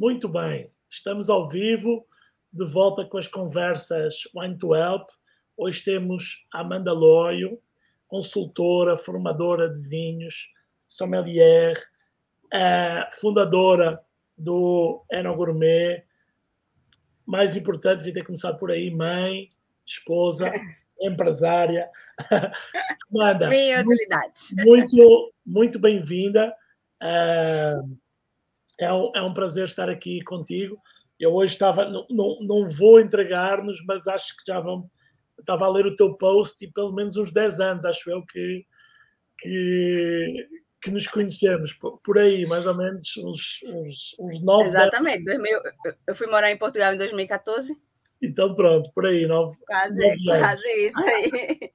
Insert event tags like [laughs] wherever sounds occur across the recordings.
Muito bem, estamos ao vivo, de volta com as conversas Wine to Help. Hoje temos a Amanda Loio, consultora, formadora de vinhos, sommelier, fundadora do Eno Gourmet. Mais importante, devia ter começado por aí, mãe, esposa, [laughs] empresária. Amanda, Minha utilidade. Muito, muito bem-vinda. É um, é um prazer estar aqui contigo. Eu hoje estava, não, não, não vou entregar-nos, mas acho que já vão. Estava a ler o teu post e pelo menos uns 10 anos, acho eu, que, que, que nos conhecemos. Por aí, mais ou menos, uns, uns, uns 9 Exatamente. 10... Eu fui morar em Portugal em 2014. Então, pronto, por aí, nove. Quase, quase isso aí.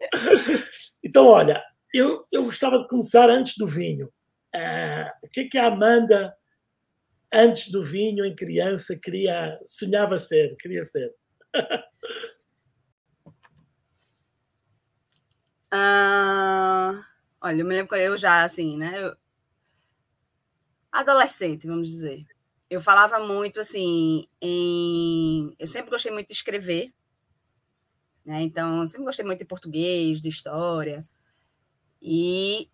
[laughs] então, olha, eu, eu gostava de começar antes do vinho. Uh, o que é que a Amanda antes do vinho, em criança, queria, sonhava ser, queria ser? [laughs] ah, olha, eu me lembro que eu já, assim, né? Eu, adolescente, vamos dizer. Eu falava muito, assim, em... Eu sempre gostei muito de escrever, né? Então, sempre gostei muito de português, de história. E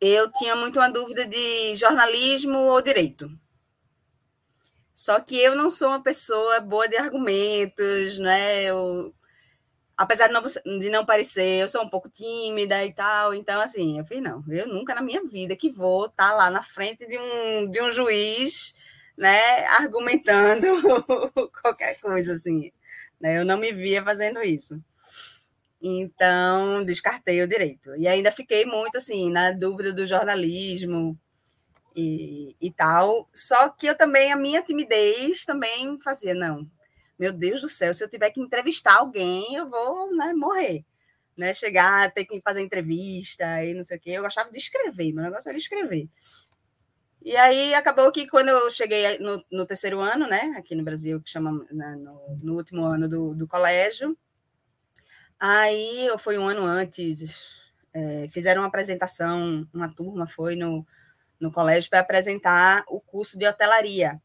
eu tinha muito uma dúvida de jornalismo ou direito. Só que eu não sou uma pessoa boa de argumentos, né? Eu, apesar de não, de não parecer, eu sou um pouco tímida e tal. Então, assim, eu fiz, não, eu nunca na minha vida que vou estar tá lá na frente de um, de um juiz, né, argumentando [laughs] qualquer coisa, assim. Né? Eu não me via fazendo isso. Então, descartei o direito. E ainda fiquei muito, assim, na dúvida do jornalismo, e, e tal. Só que eu também, a minha timidez também fazia, não, meu Deus do céu, se eu tiver que entrevistar alguém, eu vou né, morrer. Né, chegar, ter que fazer entrevista e não sei o quê. Eu gostava de escrever, meu negócio era escrever. E aí acabou que quando eu cheguei no, no terceiro ano, né, aqui no Brasil, que chama né, no, no, último ano do, do colégio, aí eu fui um ano antes, é, fizeram uma apresentação, uma turma foi no, no colégio para apresentar o curso de hotelaria,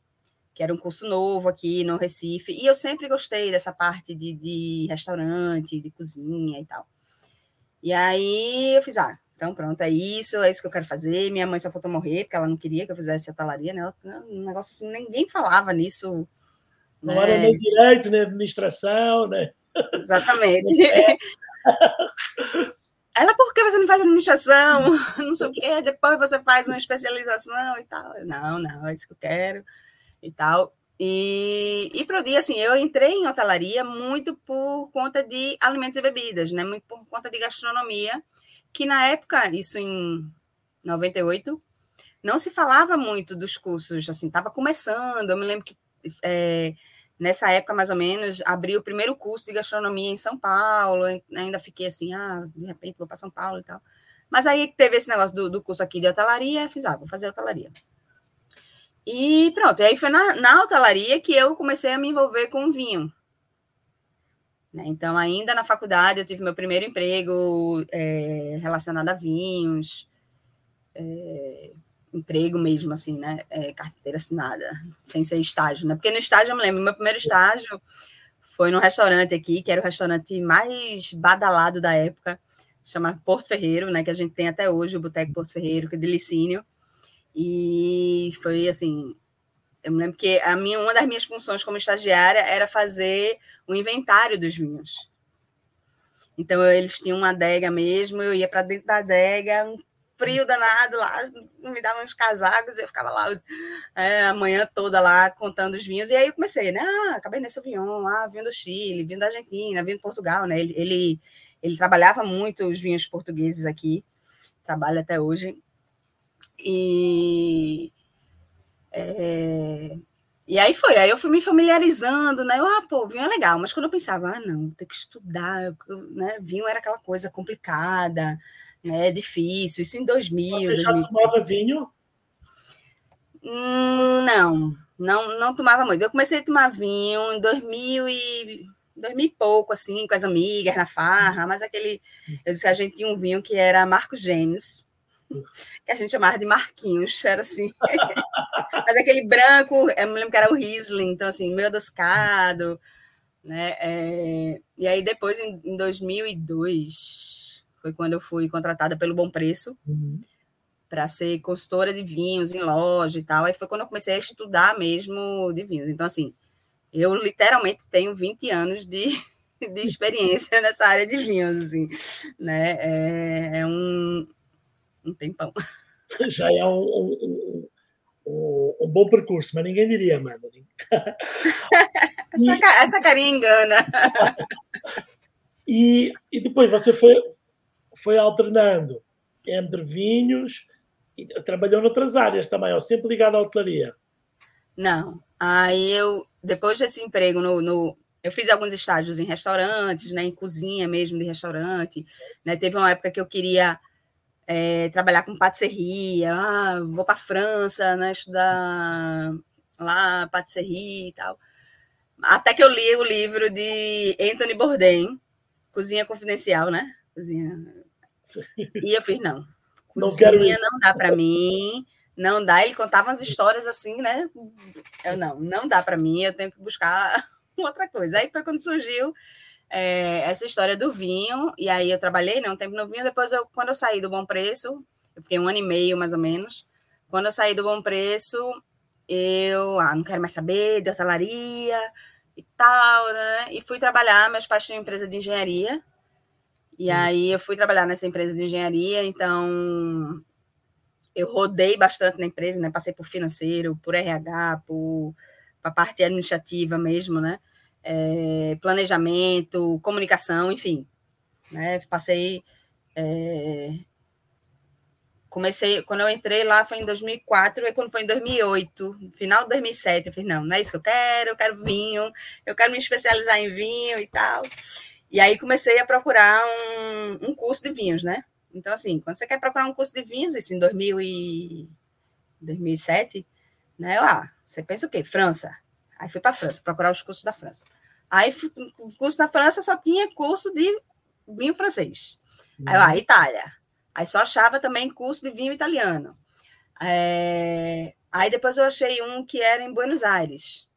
que era um curso novo aqui no Recife. E eu sempre gostei dessa parte de, de restaurante, de cozinha e tal. E aí eu fiz, ah, então pronto, é isso, é isso que eu quero fazer. Minha mãe só faltou morrer, porque ela não queria que eu fizesse hotelaria, né? Um negócio assim, ninguém falava nisso. Não né? era nem direito, nem administração, né? Exatamente. [laughs] [laughs] Ela, por que você não faz administração? [laughs] Não sei o quê, depois você faz uma especialização e tal. Não, não, é isso que eu quero e tal. E, e pro dia, assim, eu entrei em hotelaria muito por conta de alimentos e bebidas, né? Muito por conta de gastronomia, que na época, isso em 98, não se falava muito dos cursos, assim, estava começando. Eu me lembro que é, nessa época, mais ou menos, abri o primeiro curso de gastronomia em São Paulo, ainda fiquei assim, ah, de repente vou para São Paulo e tal. Mas aí teve esse negócio do, do curso aqui de hotelaria, fiz, ah, vou fazer hotelaria. E pronto, e aí foi na, na hotelaria que eu comecei a me envolver com vinho. Né? Então, ainda na faculdade, eu tive meu primeiro emprego é, relacionado a vinhos. É, emprego mesmo, assim, né? É, carteira assinada, sem ser estágio, né? Porque no estágio, eu me lembro, meu primeiro estágio foi num restaurante aqui, que era o restaurante mais badalado da época, chama Porto Ferreiro, né? Que a gente tem até hoje, o Boteco Porto Ferreiro, que é de Licínio. E foi assim. Eu me lembro que a minha, uma das minhas funções como estagiária era fazer o inventário dos vinhos. Então, eles tinham uma adega mesmo, eu ia para dentro da adega, um frio danado lá, me davam uns casacos, eu ficava lá é, a manhã toda lá contando os vinhos. E aí eu comecei, né? Ah, Cabernet Sauvignon, ah, vinho do Chile, vinho da Argentina, vinho de Portugal, né? Ele, ele, ele trabalhava muito os vinhos portugueses aqui, trabalha até hoje. E. É, e aí foi, aí eu fui me familiarizando, né? Eu, ah, pô, vinho é legal, mas quando eu pensava, ah, não, tem que estudar, né? Vinho era aquela coisa complicada, né? Difícil, isso em 2000. Você já 2000. tomava vinho? Hum, não, não, não tomava muito. Eu comecei a tomar vinho em 2000 e 2000 e pouco, assim, com as amigas na farra, mas aquele. Eu disse que a gente tinha um vinho que era Marcos James, que a gente chamava de Marquinhos, era assim. [laughs] Mas aquele branco, eu me lembro que era o Riesling, então assim, meio adocicado, né? É, e aí depois, em, em 2002, foi quando eu fui contratada pelo Bom Preço, uhum para ser consultora de vinhos em loja e tal. Aí foi quando eu comecei a estudar mesmo de vinhos. Então, assim, eu literalmente tenho 20 anos de, [laughs] de experiência nessa área de vinhos, assim, né? É, é um, um tempão. [laughs] Já é um, um, um, um, bom percurso, mas ninguém diria, Madeline. [laughs] essa, essa carinha engana. e, e depois você foi, foi alternando entre vinhos e trabalhou noutras áreas também, ou sempre ligado à hotelaria? Não. Aí eu, depois desse emprego no, no, eu fiz alguns estágios em restaurantes, né, em cozinha mesmo de restaurante. Né, teve uma época que eu queria é, trabalhar com patisserie, ah, vou para a França, né, estudar lá patisserie e tal. Até que eu li o livro de Anthony Bourdain, Cozinha Confidencial, né? Cozinha. E eu fiz, não, não quero isso. não dá para mim, não dá. Ele contava umas histórias assim, né? Eu não, não dá para mim, eu tenho que buscar [laughs] outra coisa. Aí foi quando surgiu é, essa história do vinho, e aí eu trabalhei né, um tempo no vinho, depois eu, quando eu saí do Bom Preço, eu fiquei um ano e meio mais ou menos, quando eu saí do Bom Preço, eu ah, não quero mais saber de hotelaria e tal, né? E fui trabalhar, meus pais tinham empresa de engenharia, e hum. aí eu fui trabalhar nessa empresa de engenharia, então eu rodei bastante na empresa, né? Passei por financeiro, por RH, por a parte administrativa mesmo, né? É, planejamento, comunicação, enfim. Né? Passei. É, comecei, quando eu entrei lá foi em 2004, e quando foi em 2008, final de 2007, eu falei, não, não é isso que eu quero, eu quero vinho, eu quero me especializar em vinho e tal. E aí comecei a procurar um, um curso de vinhos, né? Então, assim, quando você quer procurar um curso de vinhos, isso em 2000 e 2007, né? Ah, você pensa o quê? França. Aí fui para França, procurar os cursos da França. Aí, o curso da França só tinha curso de vinho francês. Aí lá, uhum. Itália. Aí só achava também curso de vinho italiano. É... Aí depois eu achei um que era em Buenos Aires.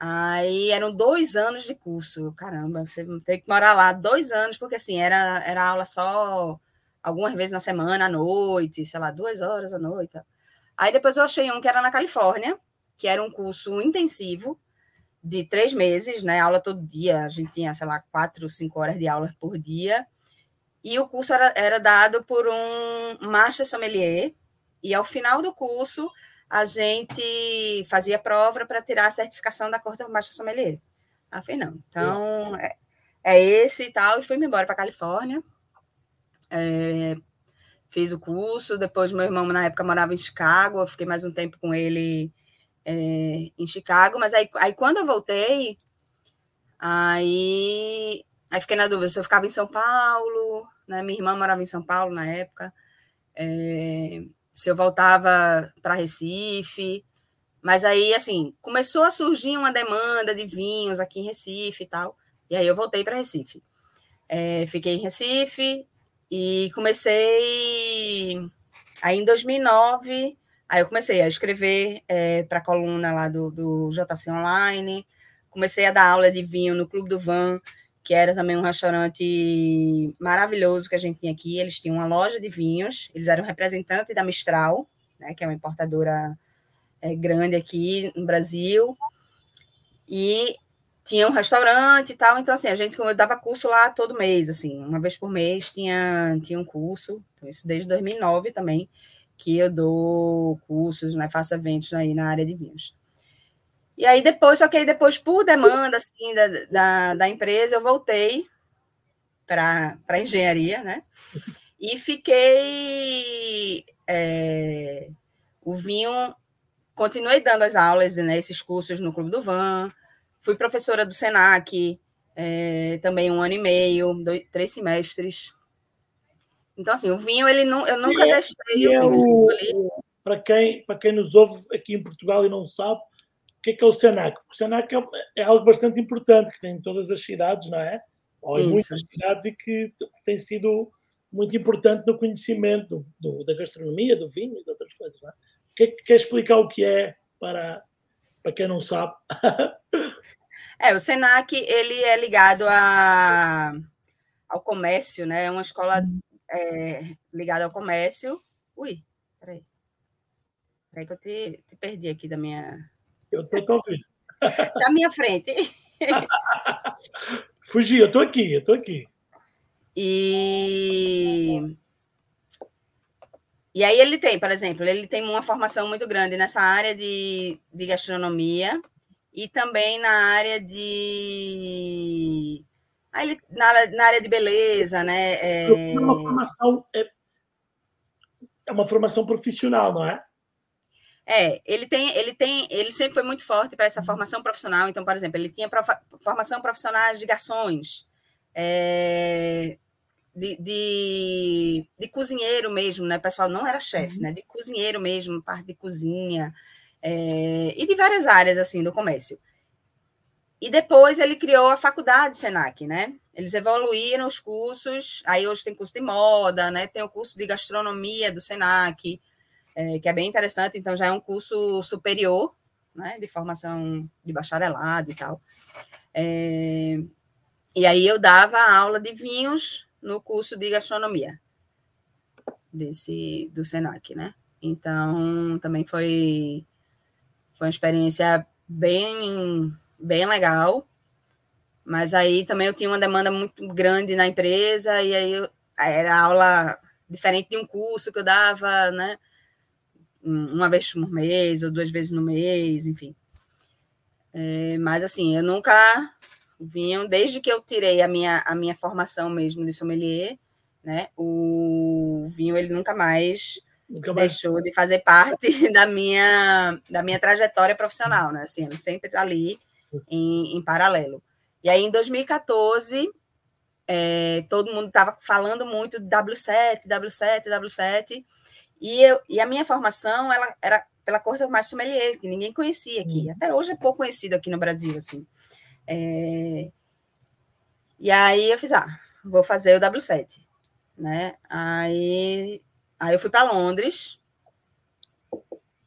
Aí eram dois anos de curso. Caramba, você tem que morar lá dois anos, porque assim, era, era aula só algumas vezes na semana, à noite, sei lá, duas horas à noite. Aí depois eu achei um que era na Califórnia, que era um curso intensivo de três meses, né? Aula todo dia. A gente tinha, sei lá, quatro, cinco horas de aula por dia. E o curso era, era dado por um master sommelier. E ao final do curso, a gente fazia prova para tirar a certificação da Corte Master Sommelier. Ah, falei, não. Então, é, é esse e tal. E fui embora para Califórnia. É, fiz o curso. Depois, meu irmão, na época, morava em Chicago. Eu fiquei mais um tempo com ele é, em Chicago. Mas aí, aí, quando eu voltei, aí, aí fiquei na dúvida se eu ficava em São Paulo. Né? Minha irmã morava em São Paulo na época. É, se eu voltava para Recife. Mas aí, assim, começou a surgir uma demanda de vinhos aqui em Recife e tal. E aí eu voltei para Recife. É, fiquei em Recife e comecei. Aí em 2009, aí eu comecei a escrever é, para a coluna lá do, do JC Online. Comecei a dar aula de vinho no Clube do Van que era também um restaurante maravilhoso que a gente tinha aqui. Eles tinham uma loja de vinhos, eles eram representantes da Mistral, né, que é uma importadora é, grande aqui no Brasil, e tinha um restaurante e tal, então assim, a gente dava curso lá todo mês, assim, uma vez por mês tinha, tinha um curso, então, isso desde 2009 também, que eu dou cursos, né, faço eventos aí na área de vinhos. E aí depois, só que aí depois, por demanda assim, da, da, da empresa, eu voltei para a engenharia, né? E fiquei. É, o vinho, continuei dando as aulas, né, esses cursos no Clube do Van, fui professora do SENAC é, também um ano e meio, dois, três semestres. Então, assim, o vinho, ele não, eu nunca é, deixei. É o, para, quem, para quem nos ouve aqui em Portugal e não sabe, o que é, que é o SENAC? O SENAC é, é, algo bastante importante que tem em todas as cidades, não é? Ou em Isso. muitas cidades e que tem sido muito importante no conhecimento do, do, da gastronomia, do vinho e de outras coisas. Não é? O quer, quer explicar o que é para, para quem não sabe? [laughs] é, o Senac ele é ligado a, ao comércio, né? É uma escola é, ligada ao comércio. Ui, peraí. Peraí que eu te, te perdi aqui da minha. Eu estou ouvindo. da minha frente. [laughs] Fugi, eu estou aqui, eu estou aqui. E e aí ele tem, por exemplo, ele tem uma formação muito grande nessa área de, de gastronomia e também na área de ele, na, na área de beleza, né? É... é uma formação é, é uma formação profissional, não é? É, ele tem, ele tem, ele sempre foi muito forte para essa formação profissional. Então, por exemplo, ele tinha formação profissional de garçons, é, de, de, de, cozinheiro mesmo, né? O pessoal não era chefe, uhum. né? De cozinheiro mesmo, parte de cozinha, é, e de várias áreas, assim, do comércio. E depois ele criou a faculdade Senac, né? Eles evoluíram os cursos, aí hoje tem curso de moda, né? Tem o curso de gastronomia do Senac, é, que é bem interessante, então já é um curso superior, né? De formação de bacharelado e tal. É, e aí eu dava aula de vinhos no curso de gastronomia desse do Senac, né? Então também foi foi uma experiência bem bem legal. Mas aí também eu tinha uma demanda muito grande na empresa e aí eu, era aula diferente de um curso que eu dava, né? Uma vez por mês ou duas vezes no mês, enfim. É, mas assim, eu nunca vinham, desde que eu tirei a minha, a minha formação mesmo de sommelier, né? O vinho ele nunca mais, nunca mais. deixou de fazer parte [laughs] da minha da minha trajetória profissional, né? Assim, ele sempre está ali em, em, paralelo. E aí em 2014 é, todo mundo estava falando muito de W7, W7, W7, e, eu, e a minha formação ela era pela Corte mais sommelier, que ninguém conhecia aqui. Hum. Até hoje é pouco conhecido aqui no Brasil, assim. É... E aí eu fiz, ah, vou fazer o W7, né? Aí, aí eu fui para Londres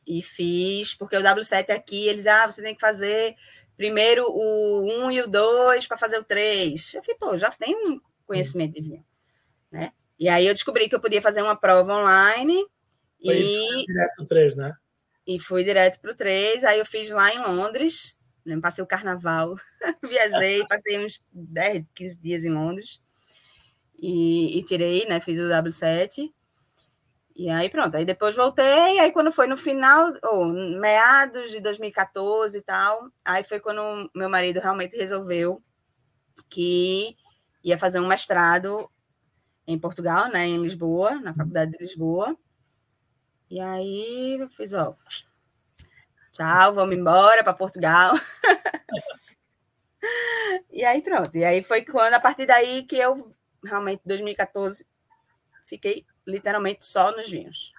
e fiz, porque o W7 aqui, eles, ah, você tem que fazer primeiro o 1 e o 2 para fazer o 3. Eu falei, pô, já tenho um conhecimento de vinho, né? E aí eu descobri que eu podia fazer uma prova online Foi e direto 3, né? E fui direto para o 3, aí eu fiz lá em Londres, né? Passei o carnaval, [laughs] viajei, passei uns 10, 15 dias em Londres e, e, tirei, né? Fiz o W7. E aí pronto, aí depois voltei, aí quando foi no final, ou meados de 2014 e tal, aí foi quando meu marido realmente resolveu que ia fazer um mestrado em Portugal, né, em Lisboa, na Faculdade de Lisboa. E aí eu fiz, ó, Tchau, vamos embora para Portugal. [laughs] e aí pronto. E aí foi quando, a partir daí, que eu realmente, 2014, fiquei literalmente só nos vinhos.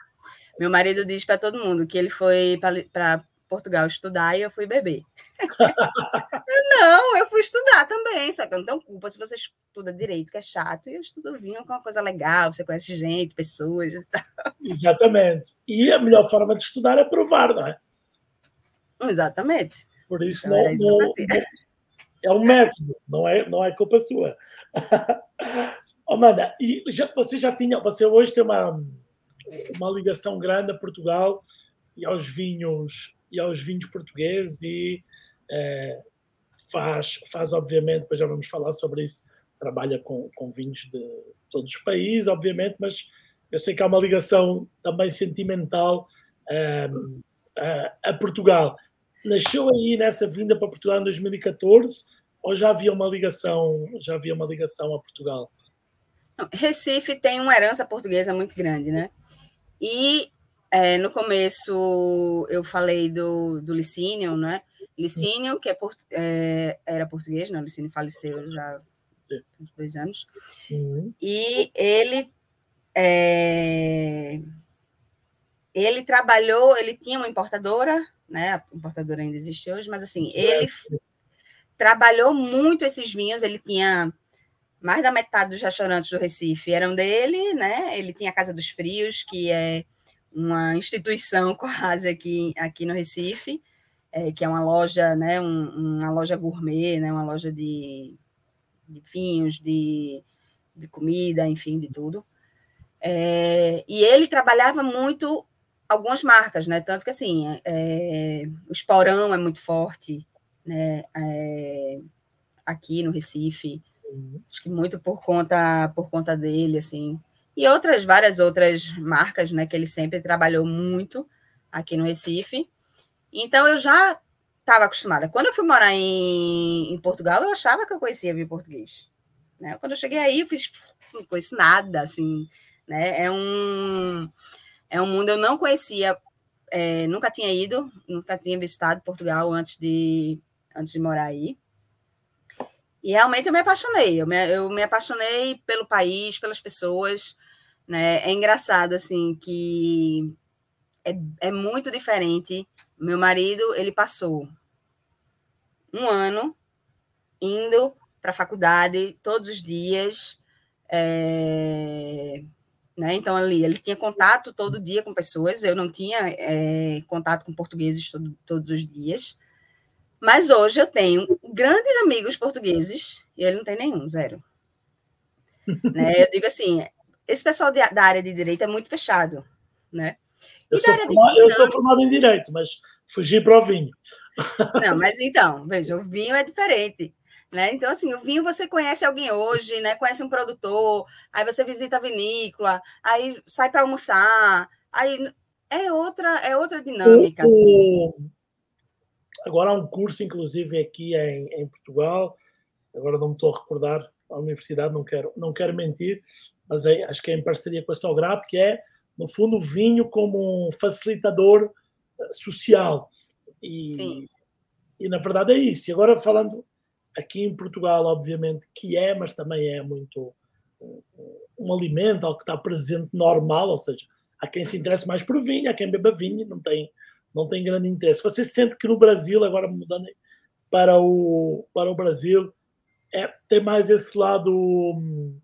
Meu marido diz para todo mundo que ele foi para Portugal estudar e eu fui beber. [laughs] não, eu fui estudar também, só que eu não tenho culpa se você estuda direito, que é chato, e eu estudo vinho com uma coisa legal, você conhece gente, pessoas e tal. Exatamente. E a melhor forma de estudar é provar, não é? Exatamente. Por isso, então, não, não, não, é um método, não é, não é culpa sua. [laughs] Amanda, e já, você já tinha, você hoje tem uma, uma ligação grande a Portugal e aos vinhos e aos vinhos portugueses e é, faz, faz obviamente, depois já vamos falar sobre isso, trabalha com, com vinhos de, de, todos os países, obviamente, mas eu sei que há uma ligação também sentimental é, a, a Portugal nasceu aí nessa vinda para Portugal em 2014 ou já havia uma ligação, já havia uma ligação a Portugal? Recife tem uma herança portuguesa muito grande, né? E é, no começo eu falei do, do Licínio, né? Licínio, que é, é, era português, né? O Licínio faleceu já há dois anos. Uhum. E ele é, ele trabalhou, ele tinha uma importadora né? A importadora ainda existe hoje, mas assim, ele trabalhou muito esses vinhos, ele tinha mais da metade dos restaurantes do Recife eram dele, né? Ele tinha a Casa dos Frios, que é uma instituição [laughs] quase aqui, aqui no Recife, é, que é uma loja, né, um, uma loja gourmet, né, uma loja de, de vinhos, de, de comida, enfim, de tudo. É, e ele trabalhava muito algumas marcas, né? Tanto que assim, é, o Esporão é muito forte, né? É, aqui no Recife, uhum. acho que muito por conta por conta dele, assim, e outras várias outras marcas, né? Que ele sempre trabalhou muito aqui no Recife. Então eu já estava acostumada. Quando eu fui morar em, em, Portugal, eu achava que eu conhecia vinho português. Né? Quando eu cheguei aí, eu fiz, não conheço nada, assim, né? É um é um mundo eu não conhecia, é, nunca tinha ido, nunca tinha visitado Portugal antes de, antes de morar aí. E realmente eu me apaixonei, eu me, eu me apaixonei pelo país, pelas pessoas. Né? É engraçado, assim, que é, é muito diferente. Meu marido, ele passou um ano indo para a faculdade todos os dias, é, né? Então, ali, ele tinha contato todo dia com pessoas, eu não tinha é, contato com portugueses todo, todos os dias. Mas hoje eu tenho grandes amigos portugueses e ele não tem nenhum, zero. [laughs] né? Eu digo assim, esse pessoal de, da área de direito é muito fechado, né? Eu sou, formado, eu sou, formado, em direito, mas fugi para o vinho. [laughs] Não, mas então, veja, o vinho é diferente. Né? Então, assim, o vinho você conhece alguém hoje, né? Conhece um produtor, aí você visita a vinícola, aí sai para almoçar, aí é outra, é outra dinâmica. O, o... Agora há um curso, inclusive, aqui em, em Portugal, agora não me estou a recordar a universidade, não quero, não quero mentir, mas é, acho que é em parceria com a Sograp, que é, no fundo, o vinho como um facilitador eh, social. E, Sim. e na verdade é isso. E agora falando aqui em Portugal, obviamente, que é, mas também é muito um, um alimento, algo que está presente normal, ou seja, há quem se interesse mais por vinho, há quem beba vinho, não tem, não tem grande interesse. Você sente que no Brasil, agora mudando para o, para o Brasil, é, tem mais esse lado hum,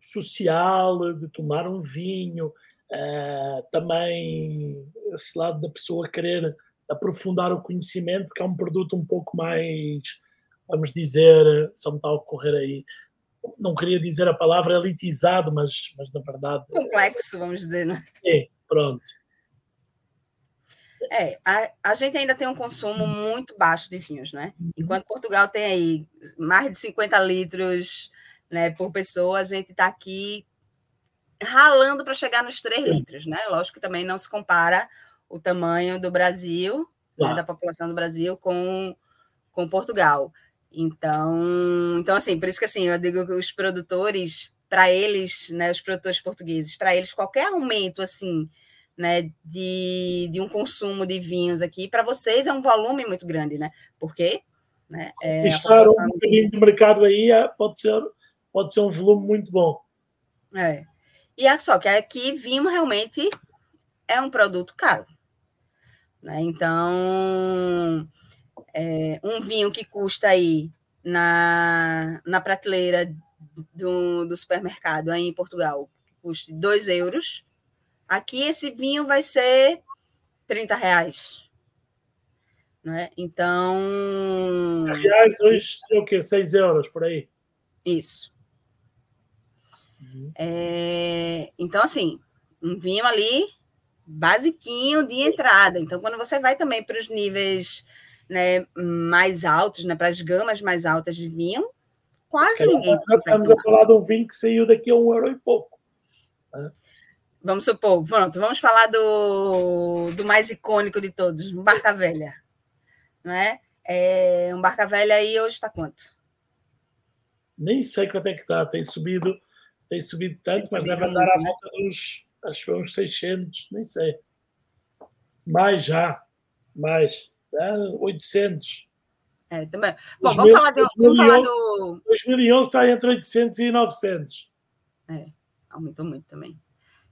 social, de tomar um vinho, é, também esse lado da pessoa querer aprofundar o conhecimento, porque é um produto um pouco mais vamos dizer, só me está a ocorrer aí, não queria dizer a palavra elitizado, mas, mas na verdade. Complexo, vamos dizer, né? É, pronto. É, a, a gente ainda tem um consumo muito baixo de vinhos, né? Enquanto Portugal tem aí mais de 50 litros né, por pessoa, a gente está aqui ralando para chegar nos 3 litros, né? Lógico que também não se compara o tamanho do Brasil, né, da população do Brasil, com, com Portugal. Então, então assim, por isso que assim, eu digo que os produtores, para eles, né, os produtores portugueses, para eles qualquer aumento assim, né, de, de um consumo de vinhos aqui, para vocês é um volume muito grande, né? Porque, né, é, estar um bocadinho de mercado aí é, pode ser pode ser um volume muito bom. É. E é só que aqui vinho realmente é um produto caro. Né? Então, é, um vinho que custa aí na, na prateleira do, do supermercado aí em Portugal, custa 2 euros, aqui esse vinho vai ser 30 reais. Né? Então. Reais hoje é o quê? 6 euros por aí. Isso. Uhum. É, então, assim, um vinho ali basiquinho de entrada. Então, quando você vai também para os níveis né, mais altos, né, para as gamas mais altas de vinho, quase ninguém. Nós estamos a falar de um vinho que saiu daqui a um euro e pouco. Né? Vamos supor, pronto, vamos falar do, do mais icônico de todos, um Barca Velha. Né? É, um Barca Velha aí hoje está quanto? Nem sei quanto é que está, tem subido, tem subido tanto, tem mas deve andar à né? volta dos, acho que uns 600, nem sei. Mais já, mais. 800. É, também. Bom, vamos, falar, de, 2011, vamos falar do. 2011 está entre 800 e 900. É, aumentou muito também.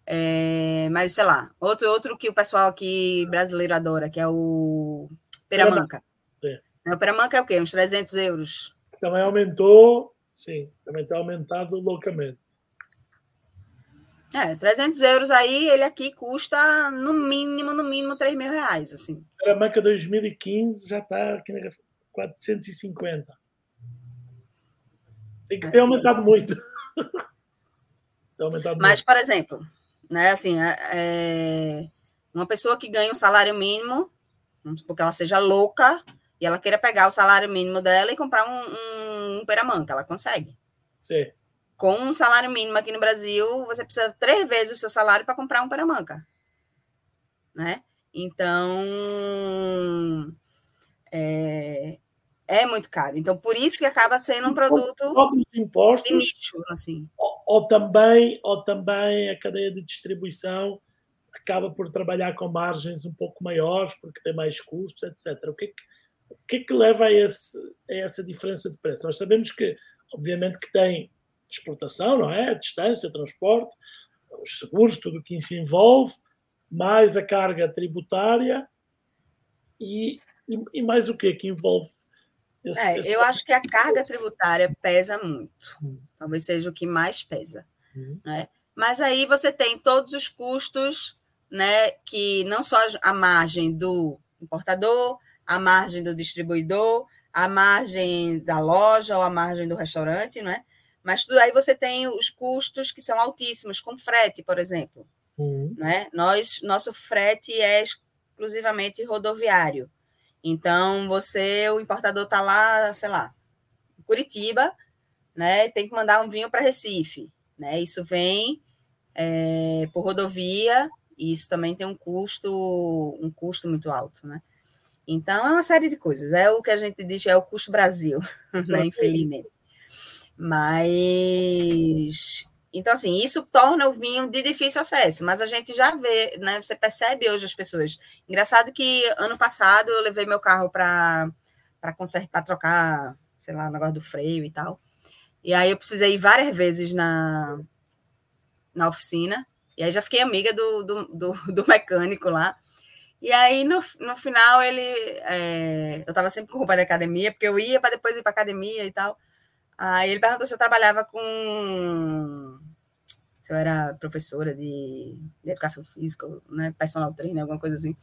É, mas, sei lá, outro, outro que o pessoal aqui brasileiro adora, que é o Peramanca. Sim. É, o Peramanca é o quê? Uns 300 euros. Também aumentou, sim, também está aumentado loucamente. É, 300 euros aí, ele aqui custa no mínimo, no mínimo 3 mil reais, assim. A banca 2015 já está aqui na 450. Tem que ter aumentado muito. [laughs] Mas, por exemplo, né, assim, é, é, uma pessoa que ganha um salário mínimo, vamos supor que ela seja louca, e ela queira pegar o salário mínimo dela e comprar um, um, um peramanca, ela consegue. Sim. Com um salário mínimo aqui no Brasil, você precisa três vezes o seu salário para comprar um peramanca. Né? Então, é, é muito caro. Então, por isso que acaba sendo um produto os impostos, de nicho, assim. Ou, ou, também, ou também a cadeia de distribuição acaba por trabalhar com margens um pouco maiores, porque tem mais custos, etc. O que é que, o que, é que leva a, esse, a essa diferença de preço? Nós sabemos que, obviamente, que tem exportação, não é? A distância, transporte, os seguros, tudo o que isso envolve, mais a carga tributária e, e, e mais o que que envolve é, eu acho que a carga tributária pesa muito. Hum. Talvez seja o que mais pesa. Hum. Né? Mas aí você tem todos os custos, né? Que não só a margem do importador, a margem do distribuidor, a margem da loja ou a margem do restaurante, né? Mas tudo aí você tem os custos que são altíssimos, com frete, por exemplo. Uhum. Né? Nós, nosso frete é exclusivamente rodoviário. Então, você, o importador está lá, sei lá, em Curitiba, né? Tem que mandar um vinho para Recife, né? Isso vem é, por rodovia, e isso também tem um custo, um custo muito alto, né? Então, é uma série de coisas. É o que a gente diz, é o custo Brasil, [laughs] né? Infelizmente. Mas então, assim, isso torna o vinho de difícil acesso, mas a gente já vê, né? Você percebe hoje as pessoas. Engraçado que ano passado eu levei meu carro para para trocar, sei lá, o negócio do freio e tal. E aí eu precisei ir várias vezes na, na oficina, e aí já fiquei amiga do, do, do, do mecânico lá. E aí, no, no final, ele. É, eu estava sempre com roupa de academia, porque eu ia para depois ir para academia e tal. Aí ele perguntou se eu trabalhava com. Se eu era professora de, de educação física, né? Personal trainer, alguma coisa assim.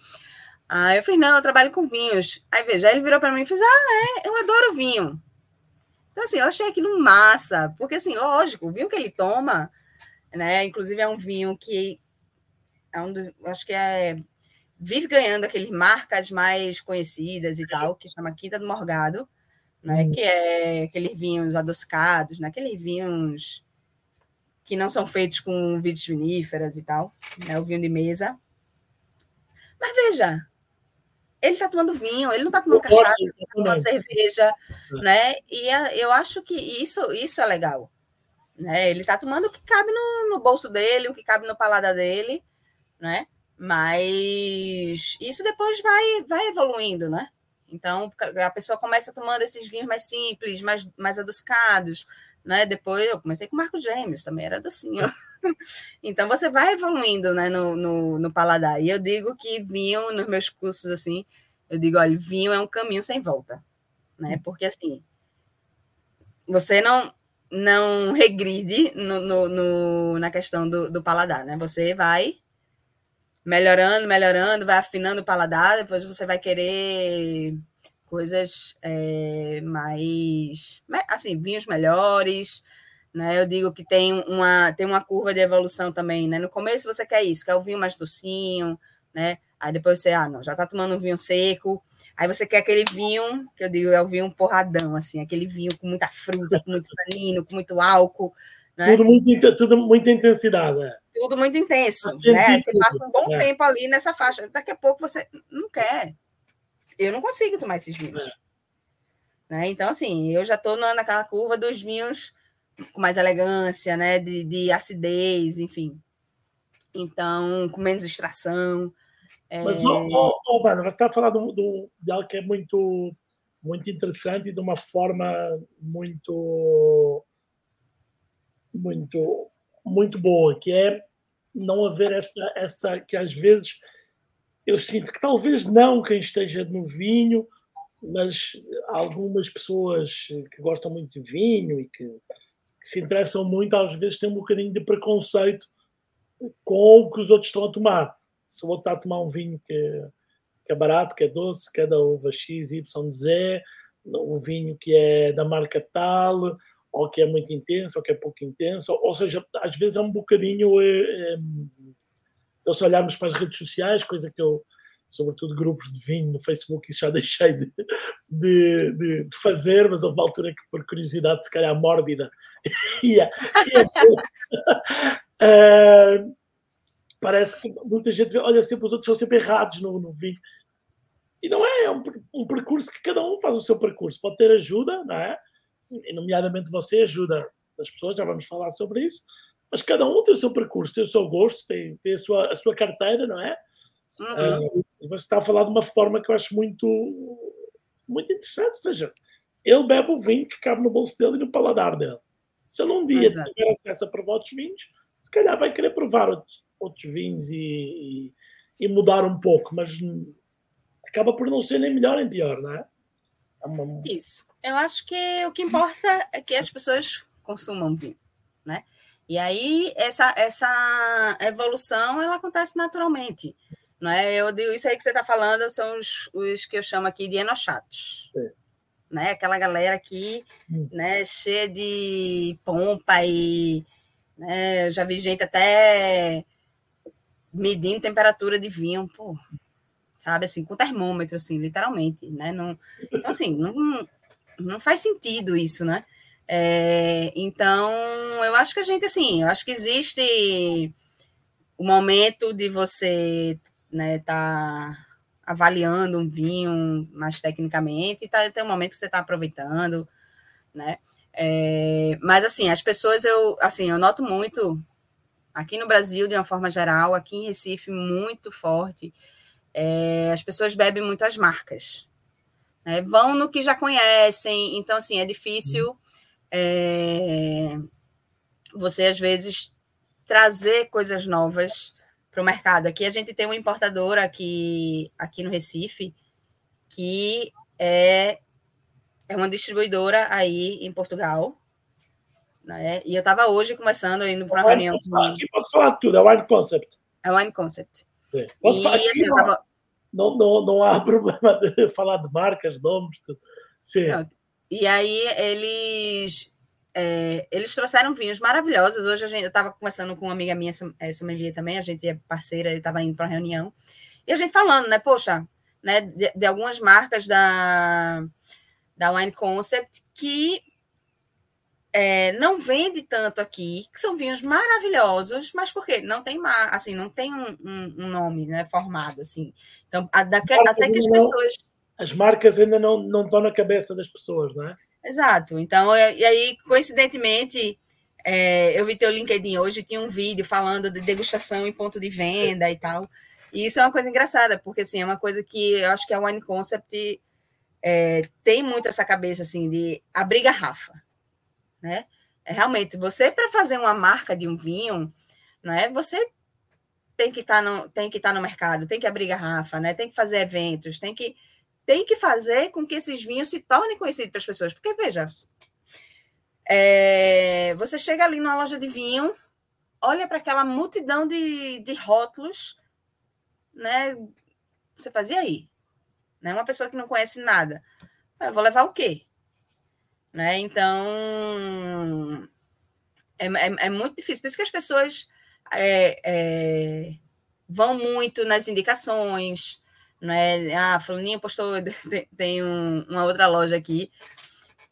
Aí eu falei, não, eu trabalho com vinhos. Aí veja, ele virou para mim e fez, ah, é, eu adoro vinho. Então, assim, eu achei aquilo massa, porque, assim, lógico, o vinho que ele toma, né? Inclusive é um vinho que é um do, acho que é vive ganhando aqueles marcas mais conhecidas e tal, que chama Quinta do Morgado né? Hum. Que é aqueles vinhos adocicados, né? Aqueles vinhos que não são feitos com vides viníferas e tal, né? O vinho de mesa. Mas veja, ele está tomando vinho, ele não está tomando cachaça, ele está tomando cerveja, é. né? E eu acho que isso, isso é legal. Né? Ele está tomando o que cabe no, no, bolso dele, o que cabe no paladar dele, né? Mas isso depois vai, vai evoluindo, né? Então, a pessoa começa tomando esses vinhos mais simples, mais, mais adocicados, né? Depois eu comecei com Marco Gêmeos, também era docinho. [laughs] então, você vai evoluindo né, no, no, no, paladar. E eu digo que vinho, nos meus cursos, assim, eu digo, olha, vinho é um caminho sem volta, né? Hum. Porque, assim, você não não regride no, no, no na questão do, do paladar, né? Você vai melhorando, melhorando, vai afinando o paladar, depois você vai querer coisas é, mais, assim, vinhos melhores, né? Eu digo que tem uma, tem uma curva de evolução também, né? No começo você quer isso, quer o vinho mais docinho, né? Aí depois você, ah, não, já tá tomando um vinho seco, aí você quer aquele vinho, que eu digo, é o vinho porradão, assim, aquele vinho com muita fruta, com muito tanino, com muito álcool, né? Tudo, muito, tudo muita intensidade. É. Tudo muito intenso. Né? Você passa um bom é. tempo ali nessa faixa. Daqui a pouco você não quer. Eu não consigo tomar esses vinhos. É. Né? Então, assim, eu já estou naquela curva dos vinhos com mais elegância, né? De, de acidez, enfim. Então, com menos extração. Mas, é... oh, oh, você está falando de algo que é muito, muito interessante e de uma forma muito muito muito boa, que é não haver essa essa que às vezes eu sinto que talvez não quem esteja no vinho, mas algumas pessoas que gostam muito de vinho e que, que se interessam muito, às vezes têm um bocadinho de preconceito com o que os outros estão a tomar. Se o outro está a tomar um vinho que, que é barato, que é doce, que é da uva X, Y, Z, um vinho que é da marca tal, ou que é muito intenso, ou que é pouco intenso, ou, seja, às vezes é um bocadinho. É, é, então, se olharmos para as redes sociais, coisa que eu, sobretudo grupos de vinho no Facebook, isso já [laughs] deixei de, de, de, de fazer, mas houve uma altura que, por curiosidade, se calhar mórbida, [laughs] ia, ia uh, [laughs] parece que muita gente vê, olha, sempre os outros são sempre errados no, no vinho. E não é, é um, um percurso que cada um faz o seu percurso. Pode ter ajuda, não é? Nomeadamente você ajuda as pessoas, já vamos falar sobre isso, mas cada um tem o seu percurso, tem o seu gosto, tem, tem a, sua, a sua carteira, não é? Uhum. Uh, e você está a falar de uma forma que eu acho muito, muito interessante, ou seja, ele bebe o vinho que cabe no bolso dele e no paladar dele. Se ele um dia Exato. tiver acesso a provar outros vinhos, se calhar vai querer provar outros, outros vinhos e, e, e mudar um pouco, mas acaba por não ser nem melhor nem pior, não é? É uma... Isso. Eu acho que o que importa é que as pessoas consumam vinho, né? E aí essa essa evolução ela acontece naturalmente, não é? Eu digo isso aí que você está falando são os, os que eu chamo aqui de enochatos, né? Aquela galera aqui, hum. né? Cheia de pompa e, né? Eu já vi gente até medindo temperatura de vinho, pô, sabe, assim, com termômetro, assim, literalmente, né? Não, então, assim, não, não faz sentido isso, né? É, então, eu acho que a gente, assim, eu acho que existe o momento de você, né, tá avaliando um vinho mais tecnicamente, e tá, tem um momento que você está aproveitando, né? É, mas, assim, as pessoas, eu, assim, eu noto muito, aqui no Brasil, de uma forma geral, aqui em Recife, muito forte, é, as pessoas bebem muito as marcas. Né? Vão no que já conhecem, então, assim, é difícil é, você, às vezes, trazer coisas novas para o mercado. Aqui a gente tem uma importadora aqui, aqui no Recife, que é, é uma distribuidora aí em Portugal. Né? E eu estava hoje começando, indo para uma reunião. Aqui pode falar tudo, é Wine Concept. É Wine Concept. E, assim, não, tava... não, não, não, há [laughs] problema de falar de marcas, nomes, tudo. Sim. E aí eles é, eles trouxeram vinhos maravilhosos. Hoje a gente, eu estava conversando com uma amiga minha, sommelier também, a gente é parceira, estava indo para uma reunião, e a gente falando, né, poxa, né, de, de, algumas marcas da, da Wine Concept que é, não vende tanto aqui, que são vinhos maravilhosos, mas por quê? Não tem mar, assim, não tem um, um, um nome né, formado, assim. Então, a, até que as não, pessoas. As marcas ainda não, não estão na cabeça das pessoas, não é? Exato. Então, e aí, coincidentemente, é, eu vi teu LinkedIn hoje, tinha um vídeo falando de degustação em ponto de venda e tal. E isso é uma coisa engraçada, porque assim, é uma coisa que eu acho que a Wine Concept é, tem muito essa cabeça assim de abrir garrafa né? É, realmente, você para fazer uma marca de um vinho, não é? Você tem que estar tá no tem que estar tá no mercado, tem que abrir garrafa, né? Tem que fazer eventos, tem que tem que fazer com que esses vinhos se tornem conhecidos para as pessoas, porque veja, é, você chega ali numa loja de vinho, olha para aquela multidão de, de rótulos, né? Você fazia aí, né? Uma pessoa que não conhece nada, eu vou levar o quê? Né? Então, é, é, é, muito difícil. Por isso que as pessoas é, é, vão muito nas indicações. Né? Ah, Fulaninho postou, [laughs] tem, tem um, uma outra loja aqui,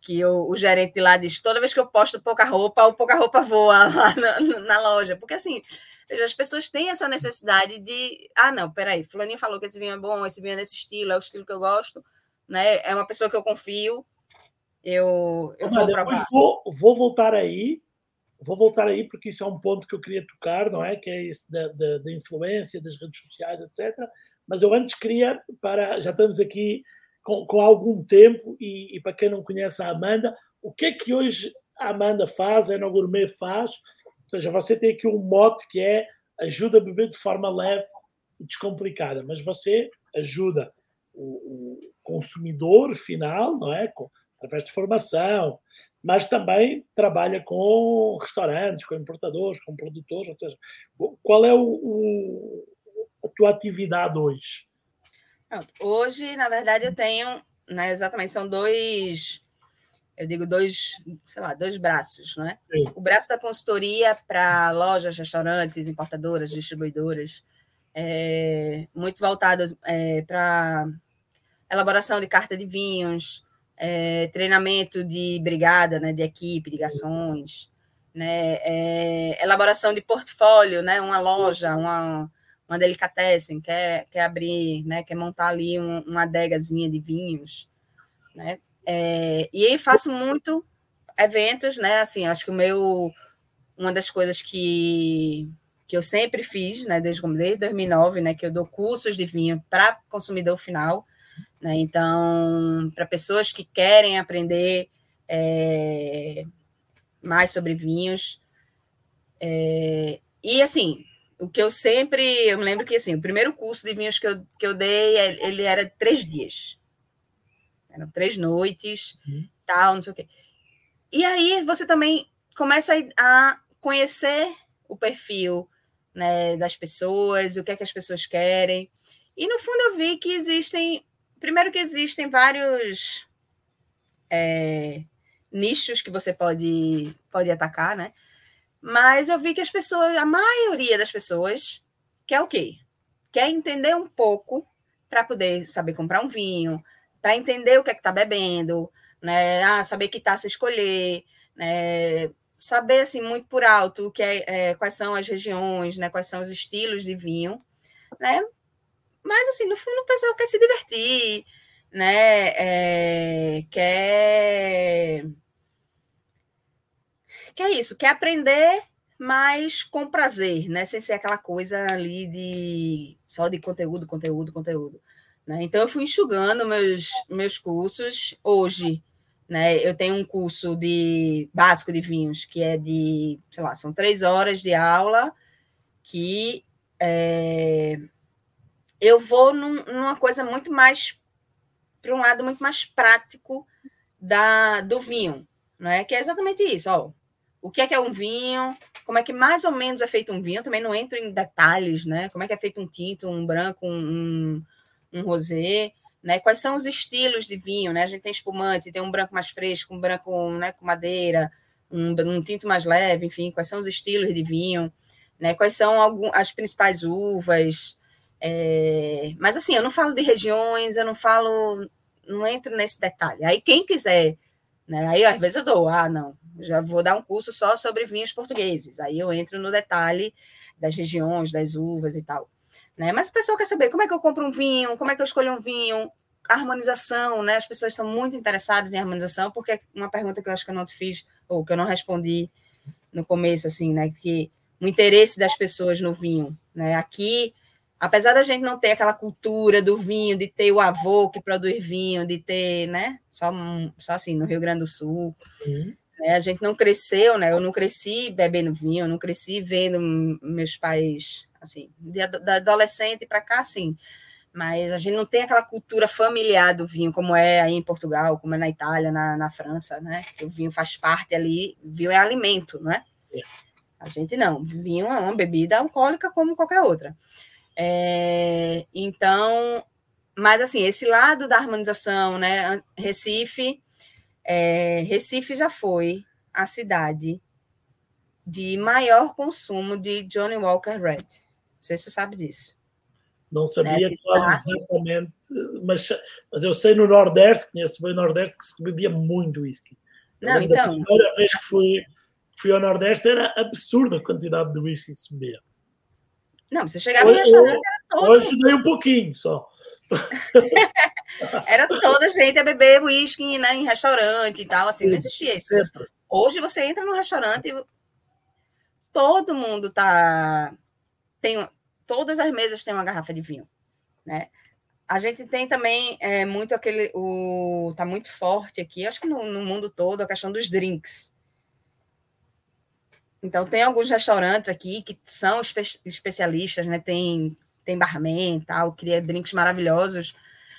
que o, o, gerente lá diz, toda vez que eu posto pouca roupa, o pouca roupa voa [laughs] lá na, na loja. Porque assim, as pessoas têm essa necessidade de, ah, não, peraí, fulaninho falou que esse vinho é bom, esse vinho é desse estilo, é o estilo que eu gosto, né? É uma pessoa que eu confio, eu, eu vou provar. Vou, vou voltar aí, vou voltar aí, porque isso é um ponto que eu queria tocar, não é? Que é esse da, da, da influência das redes sociais, etc. Mas eu antes queria, para já estamos aqui com, com algum tempo, e, e, para quem não conhece a Amanda, o que é que hoje a Amanda faz, a No Gourmet faz? Ou seja, você tem aqui um mote que é ajuda a beber de forma leve e descomplicada, mas você ajuda o, o consumidor final, não é? Através de formação, mas também trabalha com restaurantes, com importadores, com produtores, ou seja, qual é o, o a tua atividade hoje? Hoje, na verdade, eu tenho, né, exatamente, são dois, eu digo dois, sei lá, dois braços, né? Sim. O braço da consultoria para lojas, restaurantes, importadoras, distribuidoras, é, muito voltado é, para elaboração de carta de vinhos, é, treinamento de brigada, né, de equipe, ligações, né, é, elaboração de portfólio, né, uma loja, uma, uma delicatessen, quer, quer abrir, né, quer montar ali um, uma adegazinha de vinhos, né, é, e aí faço muito eventos, né, assim, acho que o meu, uma das coisas que, que eu sempre fiz, né, desde, desde 2009, né, que eu dou cursos de vinho para consumidor final, né? Então, para pessoas que querem aprender é, mais sobre vinhos. É, e assim, o que eu sempre. Eu me lembro que assim, o primeiro curso de vinhos que eu, que eu dei, ele era três dias. Eram três noites, uhum. tal, não sei o quê. E aí você também começa a conhecer o perfil né, das pessoas, o que é que as pessoas querem. E no fundo eu vi que existem Primeiro que existem vários é, nichos que você pode, pode atacar, né? Mas eu vi que as pessoas, a maioria das pessoas, quer o quê? Quer entender um pouco para poder saber comprar um vinho, para entender o que é que está bebendo, né? Ah, saber que taça escolher, né? saber assim muito por alto o que é, é, quais são as regiões, né? Quais são os estilos de vinho, né? Mas, assim, no fundo, o pessoal quer se divertir, né? É, quer. Quer isso, quer aprender, mas com prazer, né? Sem ser aquela coisa ali de só de conteúdo, conteúdo, conteúdo. Né? Então, eu fui enxugando meus, meus cursos. Hoje, né, eu tenho um curso de básico de vinhos, que é de, sei lá, são três horas de aula, que é, eu vou num, numa coisa muito mais para um lado muito mais prático da do vinho, né? Que é exatamente isso, ó. O que é que é um vinho? Como é que mais ou menos é feito um vinho? também não entro em detalhes, né? Como é que é feito um tinto, um branco, um, um rosé, né? Quais são os estilos de vinho, né? A gente tem espumante, tem um branco mais fresco, um branco, né, com madeira, um, um tinto mais leve, enfim, quais são os estilos de vinho, né? Quais são algum, as principais uvas, é, mas assim, eu não falo de regiões, eu não falo, não entro nesse detalhe. Aí quem quiser, né? Aí às vezes eu dou, ah, não, já vou dar um curso só sobre vinhos portugueses. Aí eu entro no detalhe das regiões, das uvas e tal. Né? Mas o pessoal quer saber como é que eu compro um vinho, como é que eu escolho um vinho, harmonização, né? As pessoas estão muito interessadas em harmonização, porque é uma pergunta que eu acho que eu não te fiz, ou que eu não respondi no começo, assim, né? Que o interesse das pessoas no vinho, né? Aqui apesar da gente não ter aquela cultura do vinho, de ter o avô que produz vinho, de ter, né, só, só assim, no Rio Grande do Sul, uhum. né, a gente não cresceu, né, eu não cresci bebendo vinho, eu não cresci vendo meus pais, assim, da adolescente para cá, assim, mas a gente não tem aquela cultura familiar do vinho, como é aí em Portugal, como é na Itália, na, na França, né, que o vinho faz parte ali, vinho é alimento, não é? é. A gente não, vinho é uma bebida alcoólica como qualquer outra. É, então, mas assim, esse lado da harmonização, né? Recife, é, Recife já foi a cidade de maior consumo de Johnny Walker Red. Não sei se você sabe disso. Não sabia né? qual exatamente, mas, mas eu sei no Nordeste, conheço bem o Nordeste, que se bebia muito whisky. Não, então. A primeira vez que fui, fui ao Nordeste era absurda a quantidade de whisky que se bebia. Não, você chegava hoje, em restaurante, era todo. Hoje dei um pouquinho só. [laughs] era toda gente a beber uísque né, em restaurante e tal, assim, Sim, não existia isso. Hoje você entra no restaurante e todo mundo tá. Tem, todas as mesas têm uma garrafa de vinho. Né? A gente tem também é, muito aquele. O, tá muito forte aqui, acho que no, no mundo todo, a questão dos drinks. Então, tem alguns restaurantes aqui que são espe especialistas, né? Tem, tem barman tal, cria drinks maravilhosos.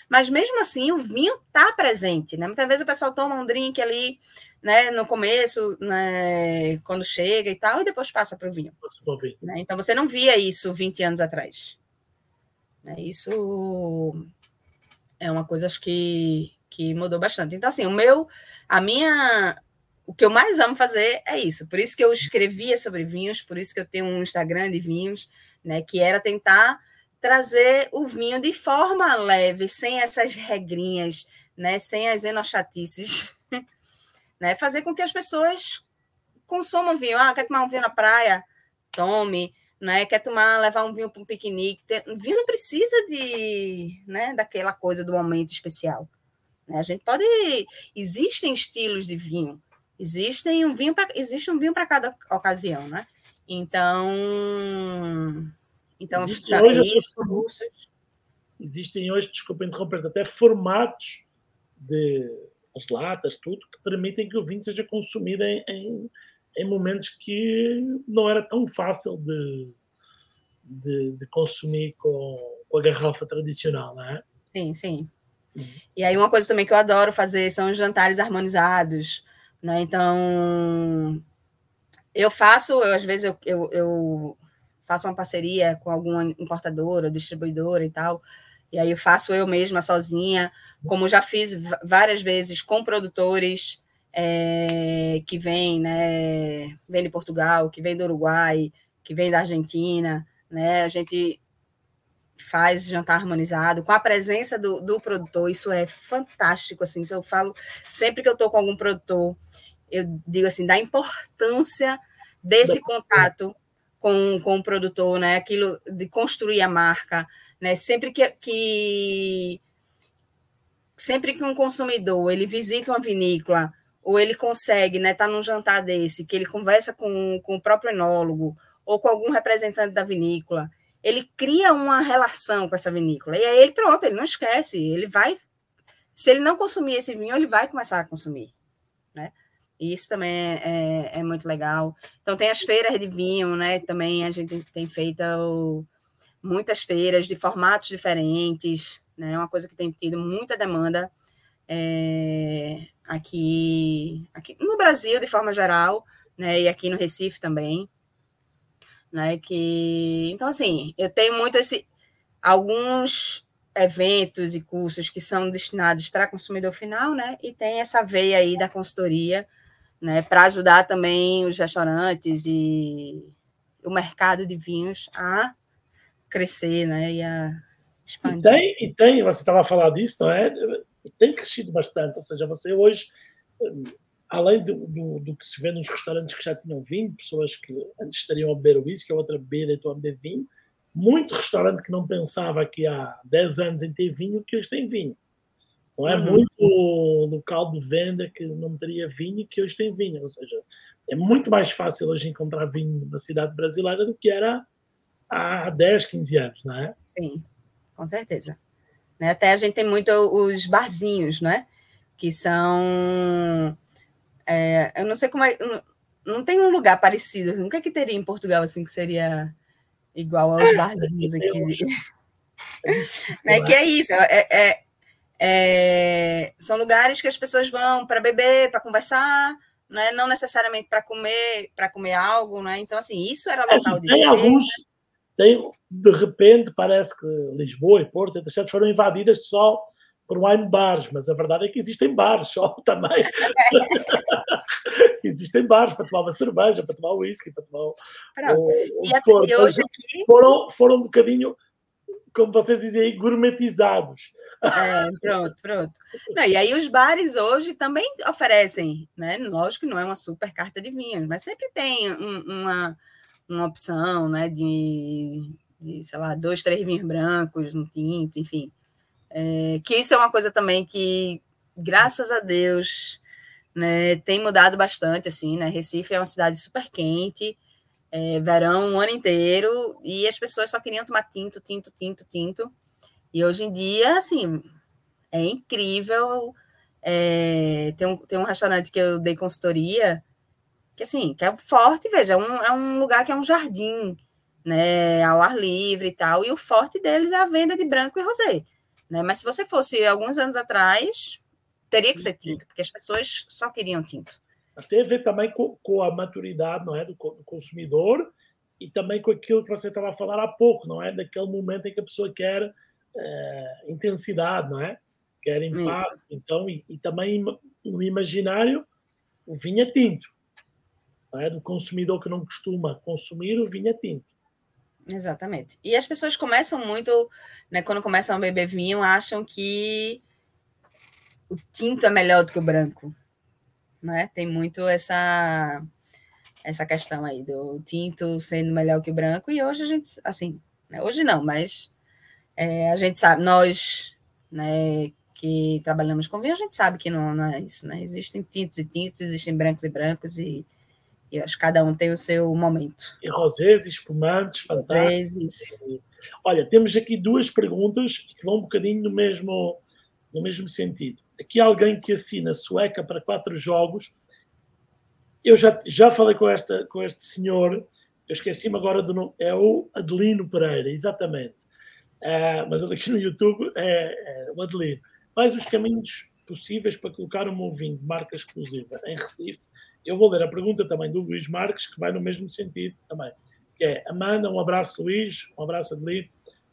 Mas mesmo assim, o vinho está presente, né? Muitas vezes o pessoal toma um drink ali, né, no começo, né, quando chega e tal, e depois passa para o vinho. Né? Então você não via isso 20 anos atrás. Né? Isso é uma coisa acho que, que mudou bastante. Então, assim, o meu, a minha, o que eu mais amo fazer é isso. Por isso que eu escrevia sobre vinhos, por isso que eu tenho um Instagram de vinhos, né, que era tentar trazer o vinho de forma leve, sem essas regrinhas, né, sem as enochatices, [laughs] né, fazer com que as pessoas consumam vinho. Ah, quer tomar um vinho na praia? Tome. Né, quer tomar, levar um vinho para um piquenique. Vinho não precisa de, né, daquela coisa do momento especial. Né? A gente pode. Existem estilos de vinho. Existem um vinho pra, existe um vinho para cada ocasião, né? Então, então, Existe hoje isso, Existem hoje, desculpa interromper, até formatos de as latas, tudo, que permitem que o vinho seja consumido em, em, em momentos que não era tão fácil de, de, de consumir com, com, a garrafa tradicional, não é? Sim, sim. Uhum. E aí uma coisa também que eu adoro fazer são os jantares harmonizados, né? Então, eu faço, eu, às vezes eu, eu, eu faço uma parceria com alguma importadora, distribuidora e tal, e aí eu faço eu mesma sozinha, como já fiz várias vezes com produtores é, que vêm, né, vem de Portugal, que vem do Uruguai, que vem da Argentina, né, a gente faz jantar harmonizado com a presença do, do produtor, isso é fantástico, assim, se eu falo, sempre que eu estou com algum produtor, eu digo assim, da importância desse contato com, com o produtor, né? Aquilo de construir a marca, né? Sempre que, que sempre que um consumidor ele visita uma vinícola ou ele consegue, né, tá num jantar desse, que ele conversa com, com o próprio enólogo ou com algum representante da vinícola, ele cria uma relação com essa vinícola. E aí ele pronto, ele não esquece, ele vai se ele não consumir esse vinho, ele vai começar a consumir, né? E isso também é, é, é, muito legal. Então, tem as feiras de vinho, né? Também a gente tem feito muitas feiras de formatos diferentes, né? Uma coisa que tem tido muita demanda é, aqui, aqui no Brasil, de forma geral, né? E aqui no Recife também. Né, que então assim eu tenho muito esse alguns eventos e cursos que são destinados para consumidor final, né? E tem essa veia aí da consultoria né, para ajudar também os restaurantes e o mercado de vinhos a crescer, né, e a expandir. E tem, e tem você estava a falar disso, não é? Tem crescido bastante, ou seja, você hoje, além do, do, do que se vê nos restaurantes que já tinham vinho, pessoas que antes estariam a beber whisky, a outra beber e estão a beber vinho, muito restaurante que não pensava que há 10 anos em ter vinho, que hoje tem vinho. Não é uhum. muito local de venda que não teria vinho que hoje tem vinho. Ou seja, é muito mais fácil hoje encontrar vinho na cidade brasileira do que era há 10, 15 anos, não é? Sim, com certeza. Né, até a gente tem muito os barzinhos, né? Que são. É, eu não sei como é. Não tem um lugar parecido. O que, é que teria em Portugal assim que seria igual aos é, barzinhos aqui? [laughs] É, que é isso, é, é, é, são lugares que as pessoas vão para beber, para conversar, né? não necessariamente para comer, para comer algo, né? Então, assim, isso era local assim, de Tem alguns, tem, de repente, parece que Lisboa e Porto, etc., foram invadidas só por wine bars, mas a verdade é que existem bares só [laughs] também. existem bares para tomar uma cerveja, para tomar whisky, para tomar. Pronto. O, e, assim, e hoje aqui... foram, foram um bocadinho como vocês dizem aí, gourmetizados. É, pronto, pronto. Não, e aí os bares hoje também oferecem, né? Lógico que não é uma super carta de vinhos, mas sempre tem um, uma, uma opção, né? De, de, sei lá, dois, três vinhos brancos, um tinto, enfim. É, que isso é uma coisa também que, graças a Deus, né, tem mudado bastante, assim, né? Recife é uma cidade super quente, é, verão o ano inteiro e as pessoas só queriam tomar tinto, tinto, tinto, tinto. E hoje em dia, assim, é incrível. É, tem, um, tem um restaurante que eu dei consultoria, que assim, que é forte, veja, é um, é um lugar que é um jardim, né, ao ar livre e tal, e o forte deles é a venda de branco e rosé. Né? Mas se você fosse alguns anos atrás, teria que ser tinto, porque as pessoas só queriam tinto. Mas tem a ver também com, com a maturidade não é, do, do, consumidor e também com aquilo que você estava a falar há pouco, não é? Daquele momento em que a pessoa quer é, intensidade, não é? Quer impacto. Então, e, e, também no imaginário, o vinho é tinto. Não é? Do consumidor que não costuma consumir o vinho é tinto. Exatamente. E as pessoas começam muito, né, quando começam a beber vinho, acham que o tinto é melhor do que o branco. Né? Tem muito essa essa questão aí do tinto sendo melhor que o branco e hoje a gente assim, né, hoje não, mas é, a gente sabe, nós, né, que trabalhamos com vinho, a gente sabe que não, não é isso, né? Existem tintos e tintos, existem brancos e brancos e e acho que cada um tem o seu momento. E rosés, espumantes, fantásticos. Olha, temos aqui duas perguntas que vão um bocadinho no mesmo, no mesmo sentido. Aqui alguém que assina sueca para quatro jogos. Eu já, já falei com, esta, com este senhor, eu esqueci-me agora do nome, é o Adelino Pereira, exatamente. Uh, mas ele aqui no YouTube é, é o Adelino. Quais os caminhos possíveis para colocar um ovinho de marca exclusiva em Recife eu vou ler a pergunta também do Luís Marques, que vai no mesmo sentido também. Que é, Amanda, um abraço Luís, um abraço Adelino.